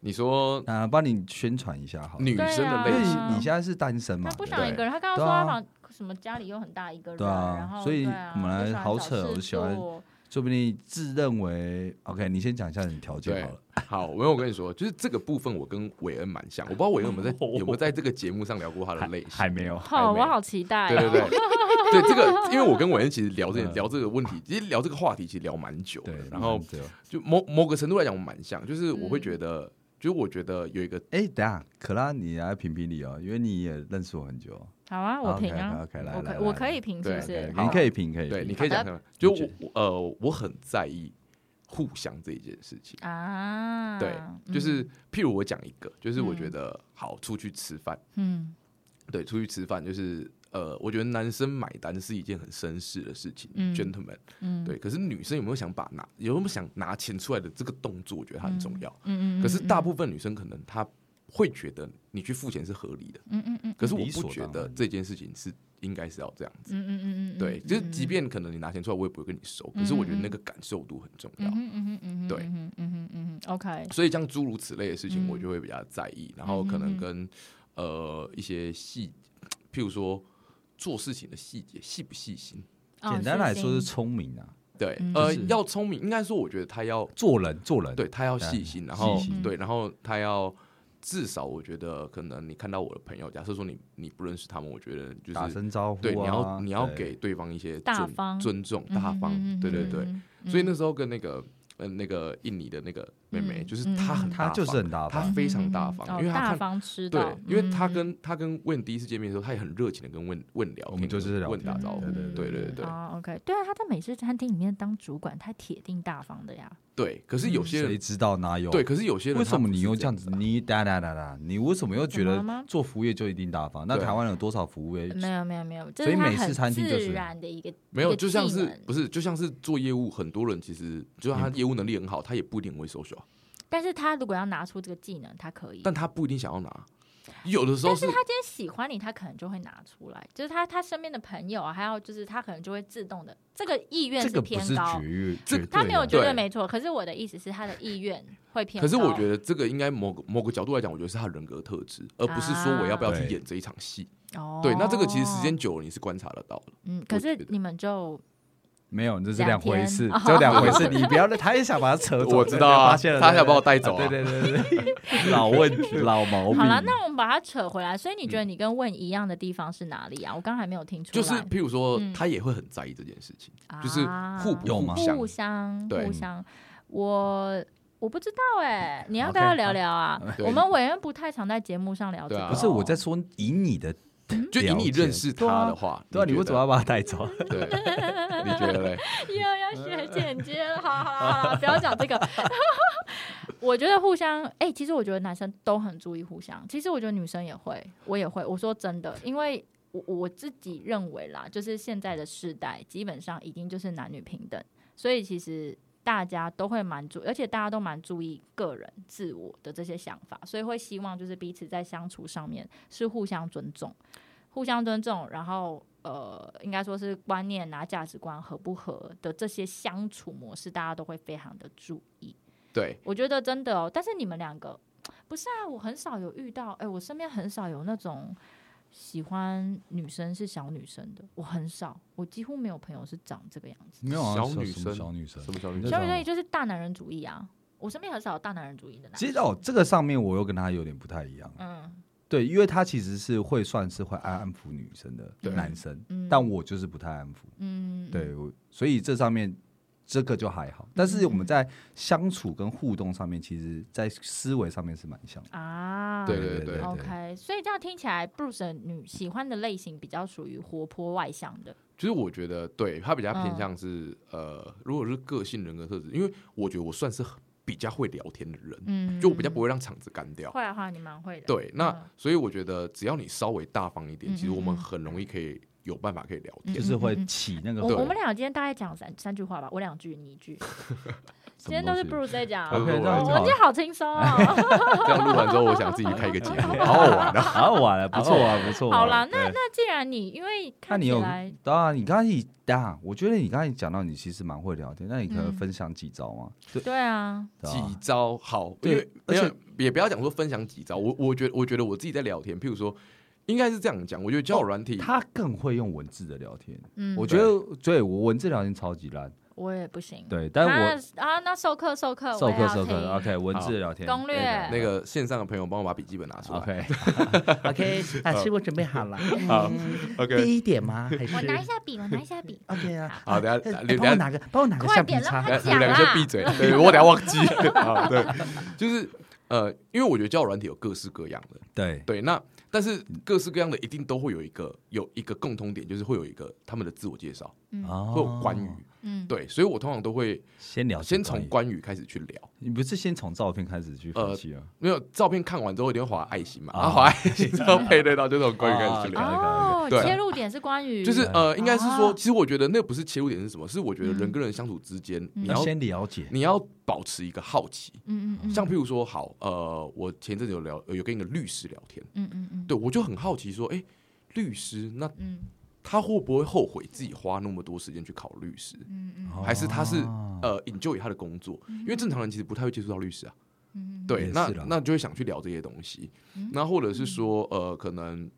Speaker 1: 你说
Speaker 3: 啊帮你宣传一下好。
Speaker 1: 女生的类型，
Speaker 3: 你现在是单身嘛
Speaker 2: 他，不
Speaker 3: 对
Speaker 2: 想一个人，他刚刚说他房什么家里又很大一个人，
Speaker 3: 对啊
Speaker 2: 然后
Speaker 3: 所以我们来好扯
Speaker 2: 事
Speaker 3: 我喜欢
Speaker 2: 做
Speaker 3: 说不定自认为 OK，你先讲一下你条件好了。
Speaker 1: 好，没有我跟你说，就是这个部分我跟韦恩蛮像，我不知道韦恩有没有在 有没有在这个节目上聊过他的类型，
Speaker 3: 还没有。
Speaker 2: 好，我好期待哦。
Speaker 1: 对对对，对 这个，因为我跟韦恩其实聊这
Speaker 3: 嗯。
Speaker 1: 聊这个问题，其实聊这个话题其实聊蛮久的，，然后就某某个程度来讲，我们蛮像，就是我会
Speaker 2: 嗯
Speaker 1: 觉得，就是我觉得有一个
Speaker 3: 哎，等下，可拉，你来评评理哦，因为你也认识我很久。
Speaker 2: 好啊，我评啊。
Speaker 3: OK，OK，来
Speaker 2: 我
Speaker 3: 来
Speaker 2: 我可以评是
Speaker 1: 对
Speaker 2: 不是？
Speaker 3: 对？你可以评，可以
Speaker 1: 对，你可以讲看，就我我呃，我很在意互相这一件事情。
Speaker 2: 啊，
Speaker 1: 对，
Speaker 2: 嗯
Speaker 1: 就是譬如我讲一个，就是我觉得好出去吃饭，
Speaker 2: 嗯。
Speaker 1: 对，出去吃饭就是呃，我觉得男生买单是一件很绅士的事情
Speaker 2: 嗯
Speaker 1: ，gentleman。
Speaker 2: 嗯，
Speaker 1: 对，可是女生有没有想把拿有没有想拿钱出来的这个动作，我觉得它很重要。
Speaker 2: 嗯嗯，
Speaker 1: 可是大
Speaker 2: 部
Speaker 1: 部分女生可能她会觉得你去付钱是合理的，
Speaker 2: 嗯嗯嗯，
Speaker 1: 可是我不觉得这件事情是应该是要这样子。
Speaker 2: 嗯嗯嗯嗯，
Speaker 1: 对，就是即便可能你拿钱出来，我也不会跟你收，可是我觉得那个感受度很重要。
Speaker 2: 嗯。哼嗯嗯，
Speaker 1: 对。
Speaker 2: 嗯哼嗯嗯，OK，
Speaker 1: 所以像诸如此类的事情，
Speaker 2: 嗯。
Speaker 1: 我就会比较在意，然后可能跟呃一些细，譬如说做事情的细节细不细心。
Speaker 2: 哦
Speaker 3: 简单来说是聪明啊，
Speaker 1: 对
Speaker 2: 嗯，
Speaker 1: 呃，要聪明，应该说，我觉得他要
Speaker 3: 做人做人。
Speaker 1: 对他要
Speaker 3: 对
Speaker 1: 细心，然后对，然后他要至少，我觉得可能你看到我的朋友，假设说你你不认识他们，我觉得就
Speaker 3: 打
Speaker 1: 是
Speaker 3: 声招呼啊，
Speaker 1: 对，你要你要给对方一些尊
Speaker 2: 大方。
Speaker 1: 尊重、
Speaker 2: 嗯
Speaker 1: 大方
Speaker 2: 嗯嗯，
Speaker 1: 对对对。
Speaker 2: 嗯嗯
Speaker 1: 所以那时候跟那个呃那个印尼的那个妹妹，
Speaker 2: 嗯
Speaker 1: 就是她很
Speaker 3: 她就是很大方，
Speaker 1: 她非常大方，
Speaker 2: 哦
Speaker 1: 因为她看
Speaker 2: 大方吃
Speaker 1: 对，，因为他
Speaker 2: 嗯
Speaker 1: 跟他跟问第一次见面的时候，他也很热情的跟问问聊，
Speaker 3: 我们就是
Speaker 1: 问打招呼，
Speaker 3: 对对
Speaker 1: 对对
Speaker 2: ，OK，对啊，他在美式餐厅里面当主管，他铁定大方的呀。
Speaker 1: 对。可是有些
Speaker 3: 谁
Speaker 1: 人
Speaker 3: 知道哪有？
Speaker 1: 对，可是有些人
Speaker 3: 为什么你又
Speaker 1: 又
Speaker 3: 这样子？你哒哒哒哒，你为什么又觉得做服务业就一定大方？那台湾有多少服务业？
Speaker 2: 没有没有没有，
Speaker 3: 所以美式餐厅就是
Speaker 2: 自然的一个
Speaker 1: 没有，就像是不是就像是做业务，很多人其实就算他业务能力很好，他也不一定会 social，啊
Speaker 2: 但是他如果要拿出这个技能，他可以。
Speaker 1: 但他不一定想要拿。有的时候是
Speaker 2: 但是他今天喜欢你，他可能就会拿出来，就是他他身边的朋友啊，还有就是他可能就会自动的，这个意愿
Speaker 3: 这个不是
Speaker 2: 偏高他没有绝对没错，可是我的意思是他的意愿会偏高。
Speaker 1: 可是我觉得这个应该某个某个角度来讲，我觉得是他人格特质，而不是说我要不要去
Speaker 3: 啊
Speaker 1: 演这一场戏。
Speaker 2: 哦，
Speaker 1: 对，那这个其实时间久了你是观察得到的。
Speaker 2: 嗯，可是你们就
Speaker 3: 没有，这是
Speaker 2: 两
Speaker 3: 两回事
Speaker 2: 哦，
Speaker 3: 就两回事。你不要，他也想把他扯走，
Speaker 1: 我知道啊
Speaker 3: 发现了，
Speaker 1: 他想把我带走啊
Speaker 3: 对对对对，老问题，老毛病。
Speaker 2: 好了，那我们把它扯回来。所以你觉得你跟问一样的地方是哪里啊？我刚刚还没有听出来。
Speaker 1: 就是譬如说
Speaker 2: 嗯，
Speaker 1: 他也会很在意这件事情，就是
Speaker 2: 啊
Speaker 1: 互不
Speaker 3: 有吗
Speaker 1: 互相
Speaker 2: 互。相我我不知道哎、你要不要聊聊啊？
Speaker 1: 对
Speaker 2: 我们委员不太常在节目上聊这个、
Speaker 3: 不是我在说以你的，
Speaker 1: 就以你认识他的话，
Speaker 3: 对啊，你为什么要把他带走？
Speaker 1: 对，你觉得嘞？
Speaker 2: 又要学剪接了，好好好不要讲这个。我觉得互相，哎、其实我觉得男生都很注意互相，其实我觉得女生也会，我也会。我说真的，因为我我自己认为啦，就是现在的世代基本上已经就是男女平等，所以其实大家都会蛮注，而且大家都蛮注意个人自我的这些想法，所以会希望就是彼此在相处上面是互相尊重。互相尊重，然后呃，应该说是观念啊、价值观合不合的这些相处模式，大家都会非常的注意。
Speaker 1: 对，
Speaker 2: 我觉得真的哦，但是你们两个不是啊，我很少有遇到，哎、我身边很少有那种喜欢女生是小女生的，我很少，我几乎没有朋友是长这个样子。
Speaker 3: 没有啊，
Speaker 1: 小女生
Speaker 3: 小女生
Speaker 1: 什。么小女生？
Speaker 2: 小女生也就是大男人主义啊，我身边很少有大男人主义的男生。
Speaker 3: 其实哦，这个上面我又跟他有点不太一样。
Speaker 2: 嗯
Speaker 3: 对，因为他其实是会算是会安安抚女生的男生，
Speaker 2: 嗯
Speaker 3: 但我就是不太安抚。
Speaker 2: 嗯，
Speaker 3: 对，我所以这上面这个就还好，但是我们在相处跟互动上面，其实在思维上面是蛮像的。
Speaker 2: 啊，
Speaker 1: 对对对
Speaker 2: OK，所以这样听起来，Bruce 女喜欢的类型比较属于活泼外向的。
Speaker 1: 就是我觉得对他比较偏
Speaker 2: 嗯
Speaker 1: 向是、呃，如果是个性人格特质，因为我觉得我算是比较会聊天的人，
Speaker 2: 嗯，
Speaker 1: 就我比较不会让场子干掉。
Speaker 2: 会啊会啊，你蛮会的。
Speaker 1: 对，那、
Speaker 2: 嗯
Speaker 1: 所以我觉得只要你稍微大方一点，
Speaker 2: 嗯
Speaker 1: 其实我们很容易可以有办法可以聊
Speaker 2: 嗯
Speaker 1: 天。
Speaker 3: 就是会起那个
Speaker 2: 我们俩今天大概讲三三句话吧，我两句你一句。今天都是 Bruce 在讲
Speaker 1: ，OK，
Speaker 2: 我
Speaker 1: 这样
Speaker 2: 我今天好轻松哦。
Speaker 1: 这样录完之后，我想自己开一个节目，好好玩啊！
Speaker 3: 好好玩的，不错啊，不错啊。
Speaker 2: 好啦，那那既然你因为
Speaker 3: 看你有
Speaker 2: 看起来
Speaker 3: 当然，你刚才一啊，我觉得你刚才讲到你其实蛮会聊天，那你可能
Speaker 2: 嗯
Speaker 3: 分享几招吗？对，
Speaker 2: 啊，
Speaker 1: 几招好，
Speaker 3: 对而且
Speaker 1: 也不要讲说分享几招，我我觉得我觉得我自己在聊天，譬如说，应该是这样讲，我觉得交友软体，
Speaker 3: 他更会用文字的聊天，
Speaker 2: 嗯，
Speaker 3: 我觉得对我文字聊天超级烂，
Speaker 2: 我也不行。
Speaker 3: 对，但我
Speaker 2: 啊啊，那授课授课，
Speaker 3: 授课授课，OK，文字的聊天
Speaker 2: 攻略
Speaker 1: 那个线上的朋友帮我把笔记本拿出来。
Speaker 5: ，OK，OK，老师，我准备好了。
Speaker 1: 好
Speaker 5: 嗯
Speaker 1: ，OK，
Speaker 5: 第一点吗？还是
Speaker 2: 我拿一下笔，我拿一下笔。
Speaker 5: OK 啊？
Speaker 1: 好等下
Speaker 5: 哎
Speaker 1: 等下
Speaker 5: 帮我拿个，帮我拿个
Speaker 2: 快
Speaker 5: 橡皮擦
Speaker 1: 两个先闭嘴，对我等下忘记。啊，对，就是呃，因为我觉得交友软体有各式各样的，
Speaker 3: 对，
Speaker 1: 对，那但是各式各样的一定都会有一个有一个共通点，就是会有一个他们的自我介绍，
Speaker 2: 嗯。
Speaker 3: 哦
Speaker 1: 会有关于，
Speaker 2: 嗯，
Speaker 1: 对，所以我通常都会
Speaker 3: 先聊，
Speaker 1: 先从关羽开始去聊。
Speaker 3: 你不是先从照片开始去分
Speaker 1: 呃
Speaker 3: 析啊？
Speaker 1: 没有照片看完之后一定会划爱心嘛，
Speaker 3: 啊。
Speaker 1: 然后划爱心之后配对到就从关羽开始去
Speaker 3: 啊
Speaker 1: 聊。
Speaker 2: 哦，
Speaker 1: 对
Speaker 2: 切入点是关羽
Speaker 1: 就是呃，应该是说，
Speaker 2: 哦
Speaker 1: 其实我觉得那不是切入点是什么，是我觉得
Speaker 2: 嗯。
Speaker 1: 人跟人相处之间，你要
Speaker 3: 要先了解，
Speaker 1: 你要保持一个好奇。
Speaker 2: 嗯嗯嗯，
Speaker 1: 像譬如说，好，呃，我前阵子有聊，有跟一个律师聊天，
Speaker 2: 嗯嗯嗯，
Speaker 1: 对我就很好奇说，哎，律师那
Speaker 2: 嗯
Speaker 1: 他会不会后悔自己花那么多时间去考律师？
Speaker 2: 嗯嗯
Speaker 1: 还是他是
Speaker 3: 哦
Speaker 1: 呃引咎于他的工作？因为正常人其实不太会接触到律师啊。
Speaker 2: 嗯，
Speaker 1: 对，那那就会想去聊这些东西。那或者是说，呃，可能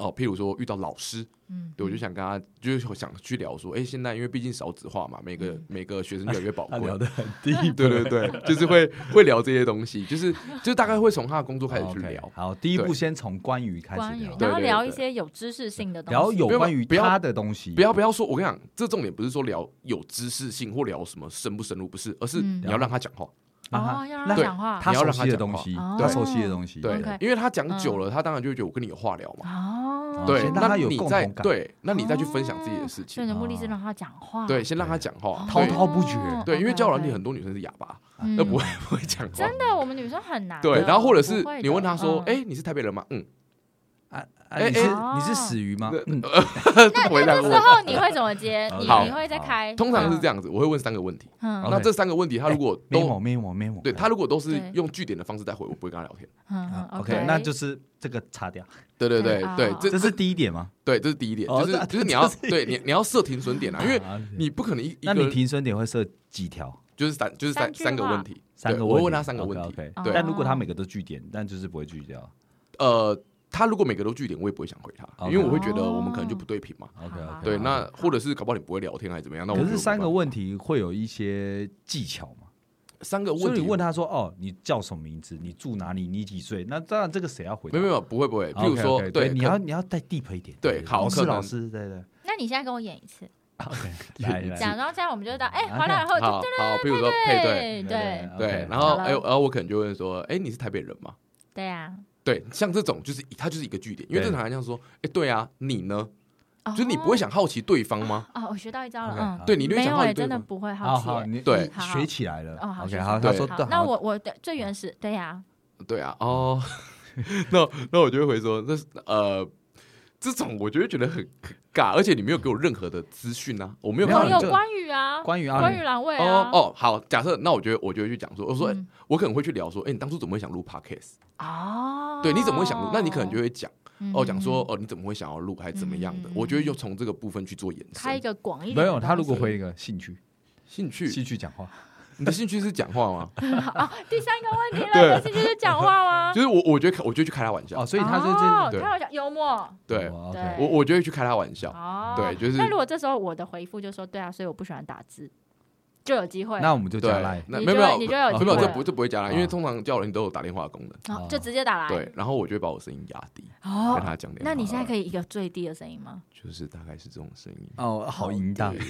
Speaker 1: 哦，譬如说遇到老师，
Speaker 2: 嗯，
Speaker 1: 对我就想跟他，就是想去聊说，哎，现在因为毕竟少子化嘛，每个每个学生越来越宝贵。
Speaker 3: 他聊得很低，
Speaker 1: 对对对，就是会会聊这些东西，就是就大概会从他的工作开始去聊。
Speaker 3: 好，第一步先从关于开
Speaker 2: 关于
Speaker 3: 始聊，
Speaker 2: 然后聊一些有知识性的东西，
Speaker 3: 聊有
Speaker 1: 不要
Speaker 3: 关于
Speaker 1: 不要
Speaker 3: 他的东西，
Speaker 1: 不要不要说，我跟你讲，这重点不是说聊有知识性或聊什么深不深入，不是，而是
Speaker 2: 嗯
Speaker 1: 你要让他讲话。
Speaker 2: 哦，要让
Speaker 3: 让
Speaker 2: 他讲话，
Speaker 3: 他熟
Speaker 1: 你要让他讲话
Speaker 3: 悉的东西，
Speaker 2: 哦。
Speaker 3: 他熟悉的东西，
Speaker 1: 对因为他讲久了，他当然就会觉得我跟你有话聊嘛。
Speaker 2: 哦，
Speaker 1: 对，那
Speaker 3: 他有共
Speaker 1: 你再
Speaker 3: 同感。
Speaker 1: 对，那你再去分享自己的事
Speaker 2: 所以
Speaker 1: 情
Speaker 2: 你。的目的是让他讲话，
Speaker 1: 对，先让他讲话，
Speaker 2: 哦，
Speaker 3: 滔滔不绝。
Speaker 1: 对，因为交友软体
Speaker 2: OK，OK
Speaker 1: 很多女生是哑巴，
Speaker 2: 嗯。
Speaker 1: 那不会不会讲话。
Speaker 2: 真的，我们女生很难。
Speaker 1: 对，然后或者是你问他说：“
Speaker 2: 嗯
Speaker 1: 哎，你是台北人吗？”嗯，
Speaker 3: 啊啊
Speaker 1: 哎
Speaker 3: 你是
Speaker 2: 哎
Speaker 3: 你是死鱼吗？嗯，
Speaker 1: 回答我。
Speaker 2: 这时候你会怎么接？你
Speaker 1: 好
Speaker 2: 你会再开？
Speaker 1: 通常是这样子，我会问三个问题。
Speaker 2: 嗯。
Speaker 1: 那这三个问题，他如果都
Speaker 3: memo memo memo，
Speaker 1: 对他如果都是用据点的方式在回，我不会跟他聊天。
Speaker 2: 嗯嗯嗯
Speaker 3: OK，那就是这个擦掉，
Speaker 1: 对对对这
Speaker 3: 这是第一点吗？
Speaker 1: 对这是第一点，就是就是你要对你你要设停损点啊，因为
Speaker 3: 啊
Speaker 1: 你不可能一一
Speaker 3: 那你停损点会设几条？
Speaker 1: 就是三就是三
Speaker 2: 三
Speaker 1: 个问题，
Speaker 3: 三个
Speaker 1: 我会问他三个问题。对
Speaker 3: 但如果他每个都据点，但就是不会拒掉。
Speaker 1: 呃，他如果每个都据点，我也不会想回他因为我会觉得我们可能就不对频嘛。
Speaker 3: OK
Speaker 1: 对，那或者是搞不好你不会聊天还是怎么样？那我
Speaker 3: 可
Speaker 1: 是
Speaker 3: 三个问题会有一些技巧嘛？
Speaker 1: 三个问题
Speaker 3: 所以你问他说：“哦，你叫什么名字？你住哪里？你几岁？”那当然这个谁要回答？
Speaker 1: 没有没有不会不会，譬
Speaker 3: OK，
Speaker 1: 如说对，
Speaker 3: 你要你要带 deep 一点。
Speaker 1: 对好是
Speaker 3: 老师，对对。
Speaker 2: 那你现在跟我演一次，
Speaker 3: OK，来来
Speaker 2: 讲，然后这样我们就知道，哎完了以后
Speaker 1: 好
Speaker 2: 就
Speaker 1: 好，譬如说配对
Speaker 2: 对对
Speaker 1: 然后哎，然后我可能就问说，哎，你是台北人吗？
Speaker 2: 对啊，
Speaker 1: 对，像这种就是他就是一个据点，因为正常来讲说，哎，对啊，你呢？
Speaker 2: 就
Speaker 1: 就是你不会想好奇对方吗？
Speaker 2: 哦，我学到一招了，嗯，
Speaker 1: 对你就会
Speaker 2: 没有哎，
Speaker 1: 想好奇对方。
Speaker 2: 真的不会
Speaker 3: 好
Speaker 2: 奇。
Speaker 3: 你
Speaker 1: 对
Speaker 3: 学起来了。
Speaker 2: 哦，好
Speaker 3: OK，
Speaker 2: 学
Speaker 3: 好，
Speaker 2: 好
Speaker 3: 他说
Speaker 2: 那我我的最原始，对呀，
Speaker 1: 对啊，哦，那那我就会回说，那呃，这种我就会觉得很很尬，而且你没有给我任何的资讯啊，我没有
Speaker 3: 没有
Speaker 1: 看到你这
Speaker 2: 朋友关羽啊，
Speaker 3: 关羽啊
Speaker 2: 关羽栏位
Speaker 1: 哦
Speaker 2: 啊，
Speaker 1: 哦，好，假设那我觉得我就会去讲说，我说、我可能会去聊说，哎，你当初怎么会想录 podcast？
Speaker 2: 哦，
Speaker 1: 对，你怎么会想录？那你可能就会讲哦，讲说
Speaker 2: 嗯
Speaker 1: 哦，你怎么会想要录，还是怎么样的
Speaker 2: 嗯？
Speaker 1: 我觉得就从这个部分去做延伸。
Speaker 2: 开一个广一点
Speaker 3: 没有，他如果回一个兴趣，
Speaker 1: 兴趣
Speaker 3: 兴趣讲话，
Speaker 1: 你的兴趣是讲话吗？
Speaker 2: 第三个问题了，
Speaker 1: 你
Speaker 2: 的兴趣是讲话吗？
Speaker 1: 就是我，我觉得，我就去开他玩笑
Speaker 3: 哦，。所以他就
Speaker 2: 哦
Speaker 3: 这
Speaker 1: 对
Speaker 2: 开玩笑，幽默。
Speaker 1: 对，
Speaker 3: 哦 OK
Speaker 1: 我我就会去开他玩笑。
Speaker 2: 哦，
Speaker 1: 对就是
Speaker 2: 那如果这时候我的回复就说对啊，所以我不喜欢打字，就有机会。
Speaker 3: 那我们就
Speaker 1: 对
Speaker 3: 加赖，，
Speaker 2: 你
Speaker 1: 那没有没有
Speaker 2: 就你就有
Speaker 1: 没有没有，
Speaker 2: 机会了
Speaker 1: 这不这不会加啦，因为
Speaker 3: 哦
Speaker 1: 通常叫人都有打电话的功能。
Speaker 2: 哦就直接打来。
Speaker 1: 对，然后我就会把我声音压低，
Speaker 2: 哦
Speaker 1: 跟，他讲电话。
Speaker 2: 那你现在可以一个最低的声音吗？
Speaker 1: 就是大概是这种声音。
Speaker 3: 哦，好淫荡。
Speaker 1: 对，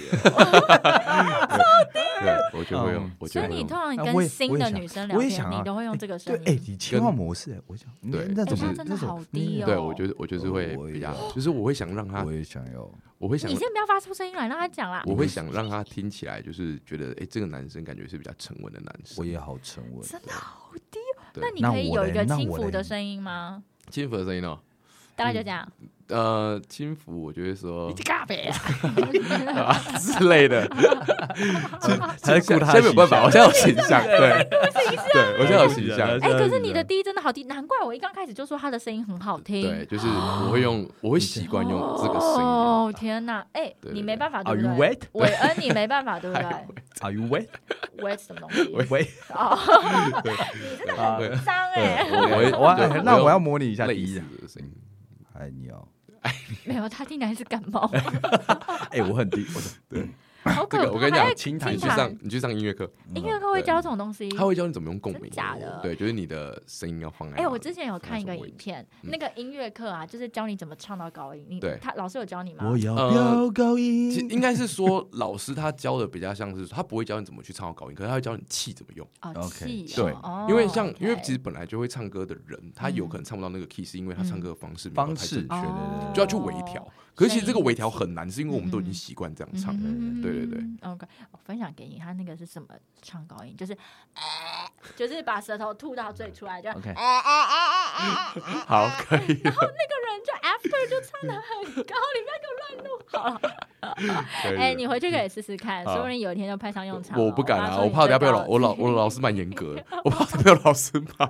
Speaker 1: 我就会用
Speaker 3: 嗯，
Speaker 2: 所以。你通常跟新的女生聊天，你都会用这个声
Speaker 3: 对，哎，你切换模式，哎我想，嗯
Speaker 1: 对
Speaker 2: 哎
Speaker 3: 那种
Speaker 1: 就是
Speaker 2: 那真的好低哦
Speaker 1: 对，我觉得我就是会比较，就是我会想让他
Speaker 3: 我，也想要，
Speaker 1: 我会想
Speaker 2: 你，先不要发出声音来，让他讲啦。
Speaker 1: 我会想让他听起来就是觉得，哎，这个男生感觉是比较沉稳的男生。
Speaker 3: 我也好沉稳。
Speaker 2: 真的好低哦。那你可以有一个轻浮的声音吗？
Speaker 1: 轻浮的声音哦，
Speaker 2: 大概就这样。
Speaker 1: 呃，轻浮，我就会说
Speaker 2: 咖啡啊！
Speaker 1: 啊之类的。
Speaker 3: 还是 顾他
Speaker 1: 现在没有办法，
Speaker 3: 形
Speaker 1: 我现在有形象，对，对我现在有形象，
Speaker 2: 哎，可是你的低真的好低，难怪我一刚开始就说他的声音很好听。
Speaker 1: 对，就是我会用，我会习惯用这个声音。
Speaker 2: 哦天哪！哎，
Speaker 1: 对
Speaker 2: 你没办法，对
Speaker 3: Are
Speaker 2: 不
Speaker 3: you
Speaker 2: 对
Speaker 3: wet？？
Speaker 2: 韦恩，你没办法，对不对
Speaker 3: Are you
Speaker 2: wet？？wet 什么东西？
Speaker 3: 喂，
Speaker 2: 哦，你真的
Speaker 3: 啊
Speaker 2: 很脏哎！
Speaker 1: 我
Speaker 3: 我那我要模拟一下第一人。
Speaker 1: 的声音。
Speaker 3: 哎，你哦，
Speaker 2: 没有，他听起来是感冒，
Speaker 3: 哎，我很低，我对，
Speaker 2: 好可怕。
Speaker 1: 这个我跟你讲
Speaker 2: 还在
Speaker 3: 轻弹
Speaker 1: 你去上，你去上音乐课，
Speaker 2: 音乐课会教这种东西。
Speaker 1: 他会教你怎么用共鸣，
Speaker 2: 真假的
Speaker 1: 对，就是你的声音要放在。
Speaker 2: 哎、我之前有看一个影片，
Speaker 1: 嗯
Speaker 2: 那个音乐课啊，就是教你怎么唱到高音。你
Speaker 1: 对
Speaker 2: 他老师有教你吗？
Speaker 3: 我要
Speaker 1: 呃
Speaker 3: 飙高音。
Speaker 1: 应该是说，老师他教的比较像是，他不会教你怎么去唱到高音，可是他会教你气怎么用。
Speaker 2: 哦
Speaker 3: ，OK，
Speaker 2: 气
Speaker 1: 对
Speaker 2: 哦，
Speaker 1: 因为像，因为其实本来就会唱歌的人，他有
Speaker 2: 嗯
Speaker 1: 可能唱不到那个 key，是因为他唱歌的方式
Speaker 3: 方式
Speaker 1: 太正确，
Speaker 2: 哦
Speaker 1: 就要去微调。可是其实这个微调很难，是因为我们都已经习惯这样唱。
Speaker 2: 嗯
Speaker 1: 对对对。
Speaker 2: OK，我分享给你，他那个是什么唱高音？就是，呃就是把舌头吐到最出来，就
Speaker 3: OK
Speaker 1: 好，可以。
Speaker 2: 然后那个人就 after 就唱的很高，你不要给我乱录。好了，哎，你回去可以试试看，
Speaker 1: 好
Speaker 2: 说不定有一天就派上用场。
Speaker 1: 我不敢啊，我怕等下被老我老我老师蛮严格的，我怕被我老师骂。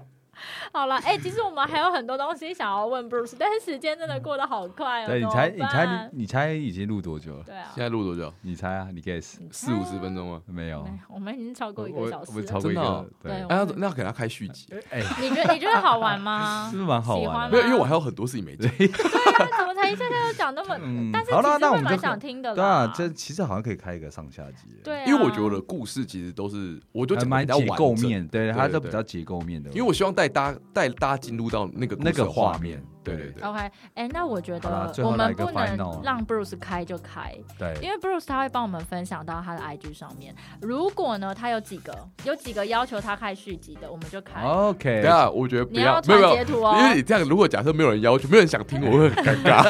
Speaker 2: 好了，哎、其实我们还有很多东西想要问 Bruce，但是时间真的过得好快哦。
Speaker 3: 对，你猜，你猜，你你猜已经录多久了？
Speaker 2: 对啊，
Speaker 1: 现在录多久？
Speaker 3: 你猜啊，你 guess
Speaker 1: 四五十分钟吗？
Speaker 3: 没有？
Speaker 2: 我们已经超过一个小时了。
Speaker 3: 我们超过一
Speaker 1: 真的哦
Speaker 3: 个，对
Speaker 2: 对，
Speaker 1: 哎，要那要给他开续集，
Speaker 3: 哎，
Speaker 2: 你觉得你觉得好玩吗
Speaker 3: 是？不是蛮好玩的？
Speaker 1: 没有，因为我还有很多事情没讲。
Speaker 2: 那怎么才一下下就讲那么？
Speaker 3: 嗯
Speaker 2: 但是
Speaker 3: 好了
Speaker 2: 其实会蛮
Speaker 3: 那我们就
Speaker 2: 想听的啦。
Speaker 3: 对啊，这其实好像可以开一个上下集，
Speaker 2: 对啊，
Speaker 1: 因为我觉得我的故事其实都是，我就讲得比较
Speaker 3: 蛮结构，面，对，
Speaker 1: 对对
Speaker 3: 它都比较结构面的。
Speaker 1: 因为我希望带大家带大家进入到那个
Speaker 3: 那个
Speaker 1: 画
Speaker 3: 面
Speaker 1: 对对对
Speaker 2: ，OK，哎、那我觉得我们不能让 Bruce 开就开，
Speaker 3: 对
Speaker 2: 因为 Bruce 他会帮我们分享到他的 IG 上面。如果呢，他有几个有几个要求他开续集的，我们就开。
Speaker 3: OK，
Speaker 1: 等一下我觉得不
Speaker 2: 你要
Speaker 1: 没有
Speaker 2: 截，图哦
Speaker 1: 因。为你这样，如果假设没有人要求，没有人想听，我会很尴尬，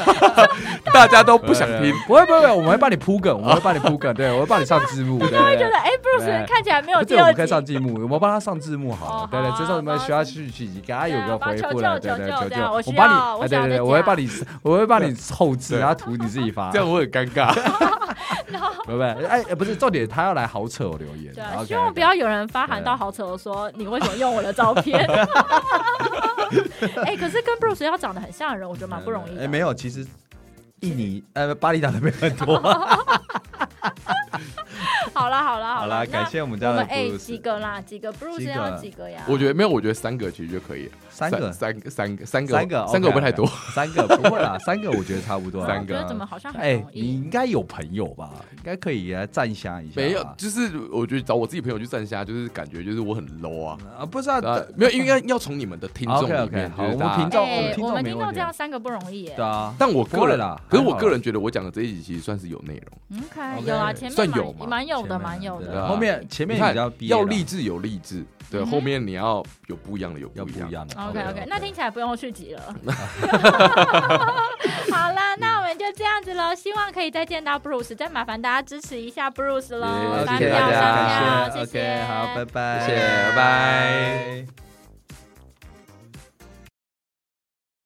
Speaker 1: 大家都不想听。
Speaker 3: 不会不会，我们会帮你铺梗，我们会帮你铺梗，对我会帮你上字幕，对
Speaker 2: 就会
Speaker 3: 对对。
Speaker 2: 觉得哎、b r u c
Speaker 3: 对
Speaker 2: e 看起来没有第二
Speaker 3: 这我们可以上。字幕，我们帮他上字幕好
Speaker 2: 哦
Speaker 3: 了，对对，这时候我们需要续集给他有个回复了，对对，
Speaker 2: 求救求救
Speaker 3: 求救，
Speaker 2: 这样我
Speaker 3: 帮你，哎对对 我会帮你，我会帮你后置，然后图你自己发，
Speaker 1: 这样我很尴尬。
Speaker 3: 哎，哎不是重点，他要来好扯哦留言，
Speaker 2: 对啊，希望不要有人发函到好扯我说你为什么用我的照片。哎、可是跟 Bruce 要长得很像的人，我觉得蛮不容易的。
Speaker 3: 哎，没有，其实印尼呃巴厘岛那边很多。
Speaker 2: 好啦好啦
Speaker 3: 好啦，感谢我们家的
Speaker 2: 我们哎、几个啦，几个 Bruce
Speaker 3: 几个
Speaker 2: 要几个呀？
Speaker 1: 我觉得没有，我觉得三个其实就可以了。
Speaker 3: 三个。
Speaker 1: 三个，三个，三个，
Speaker 3: 三个，
Speaker 1: 三个会不会太多？
Speaker 3: 三个不会啦，三个我觉得差不多。
Speaker 1: 三个
Speaker 2: 我觉得怎么好像很
Speaker 3: 哎
Speaker 2: 容，
Speaker 3: 你？应该有朋友吧？应该可以来站下一下。
Speaker 1: 没有，就是我觉得找我自己朋友去站下，就是感觉就是我很 low 啊。
Speaker 3: 啊，不是啊，
Speaker 1: 啊，没有，应该要从你们的听众里面，
Speaker 3: 好我们听众
Speaker 2: 我们听
Speaker 3: 众
Speaker 2: 这样三个不容易耶。
Speaker 3: 对啊，
Speaker 1: 但我个人
Speaker 3: 啦
Speaker 1: 可是我个人觉得我讲的这一集其实算是有内容
Speaker 3: ，OK，OK，
Speaker 2: 有啊，前面
Speaker 1: 算有嘛
Speaker 2: 蛮有的，
Speaker 3: 前面
Speaker 2: 蛮有的。
Speaker 1: 啊
Speaker 3: 后面前面比较
Speaker 1: 要励志有励志，对，
Speaker 2: 嗯
Speaker 1: 后面你要有不一样的有
Speaker 3: 要
Speaker 1: 不一样。
Speaker 3: 的。
Speaker 2: OK
Speaker 3: OK，OK，
Speaker 2: 那听起来不用续集了。好了，那我们就这样子喽。希望可以再见到 Bruce，再麻烦大家支持一下 Bruce 喽，
Speaker 1: 耶
Speaker 2: 三
Speaker 1: 谢谢大
Speaker 2: 票三
Speaker 1: 家
Speaker 2: 票，谢
Speaker 3: OK，好，拜拜，
Speaker 1: 谢谢拜拜。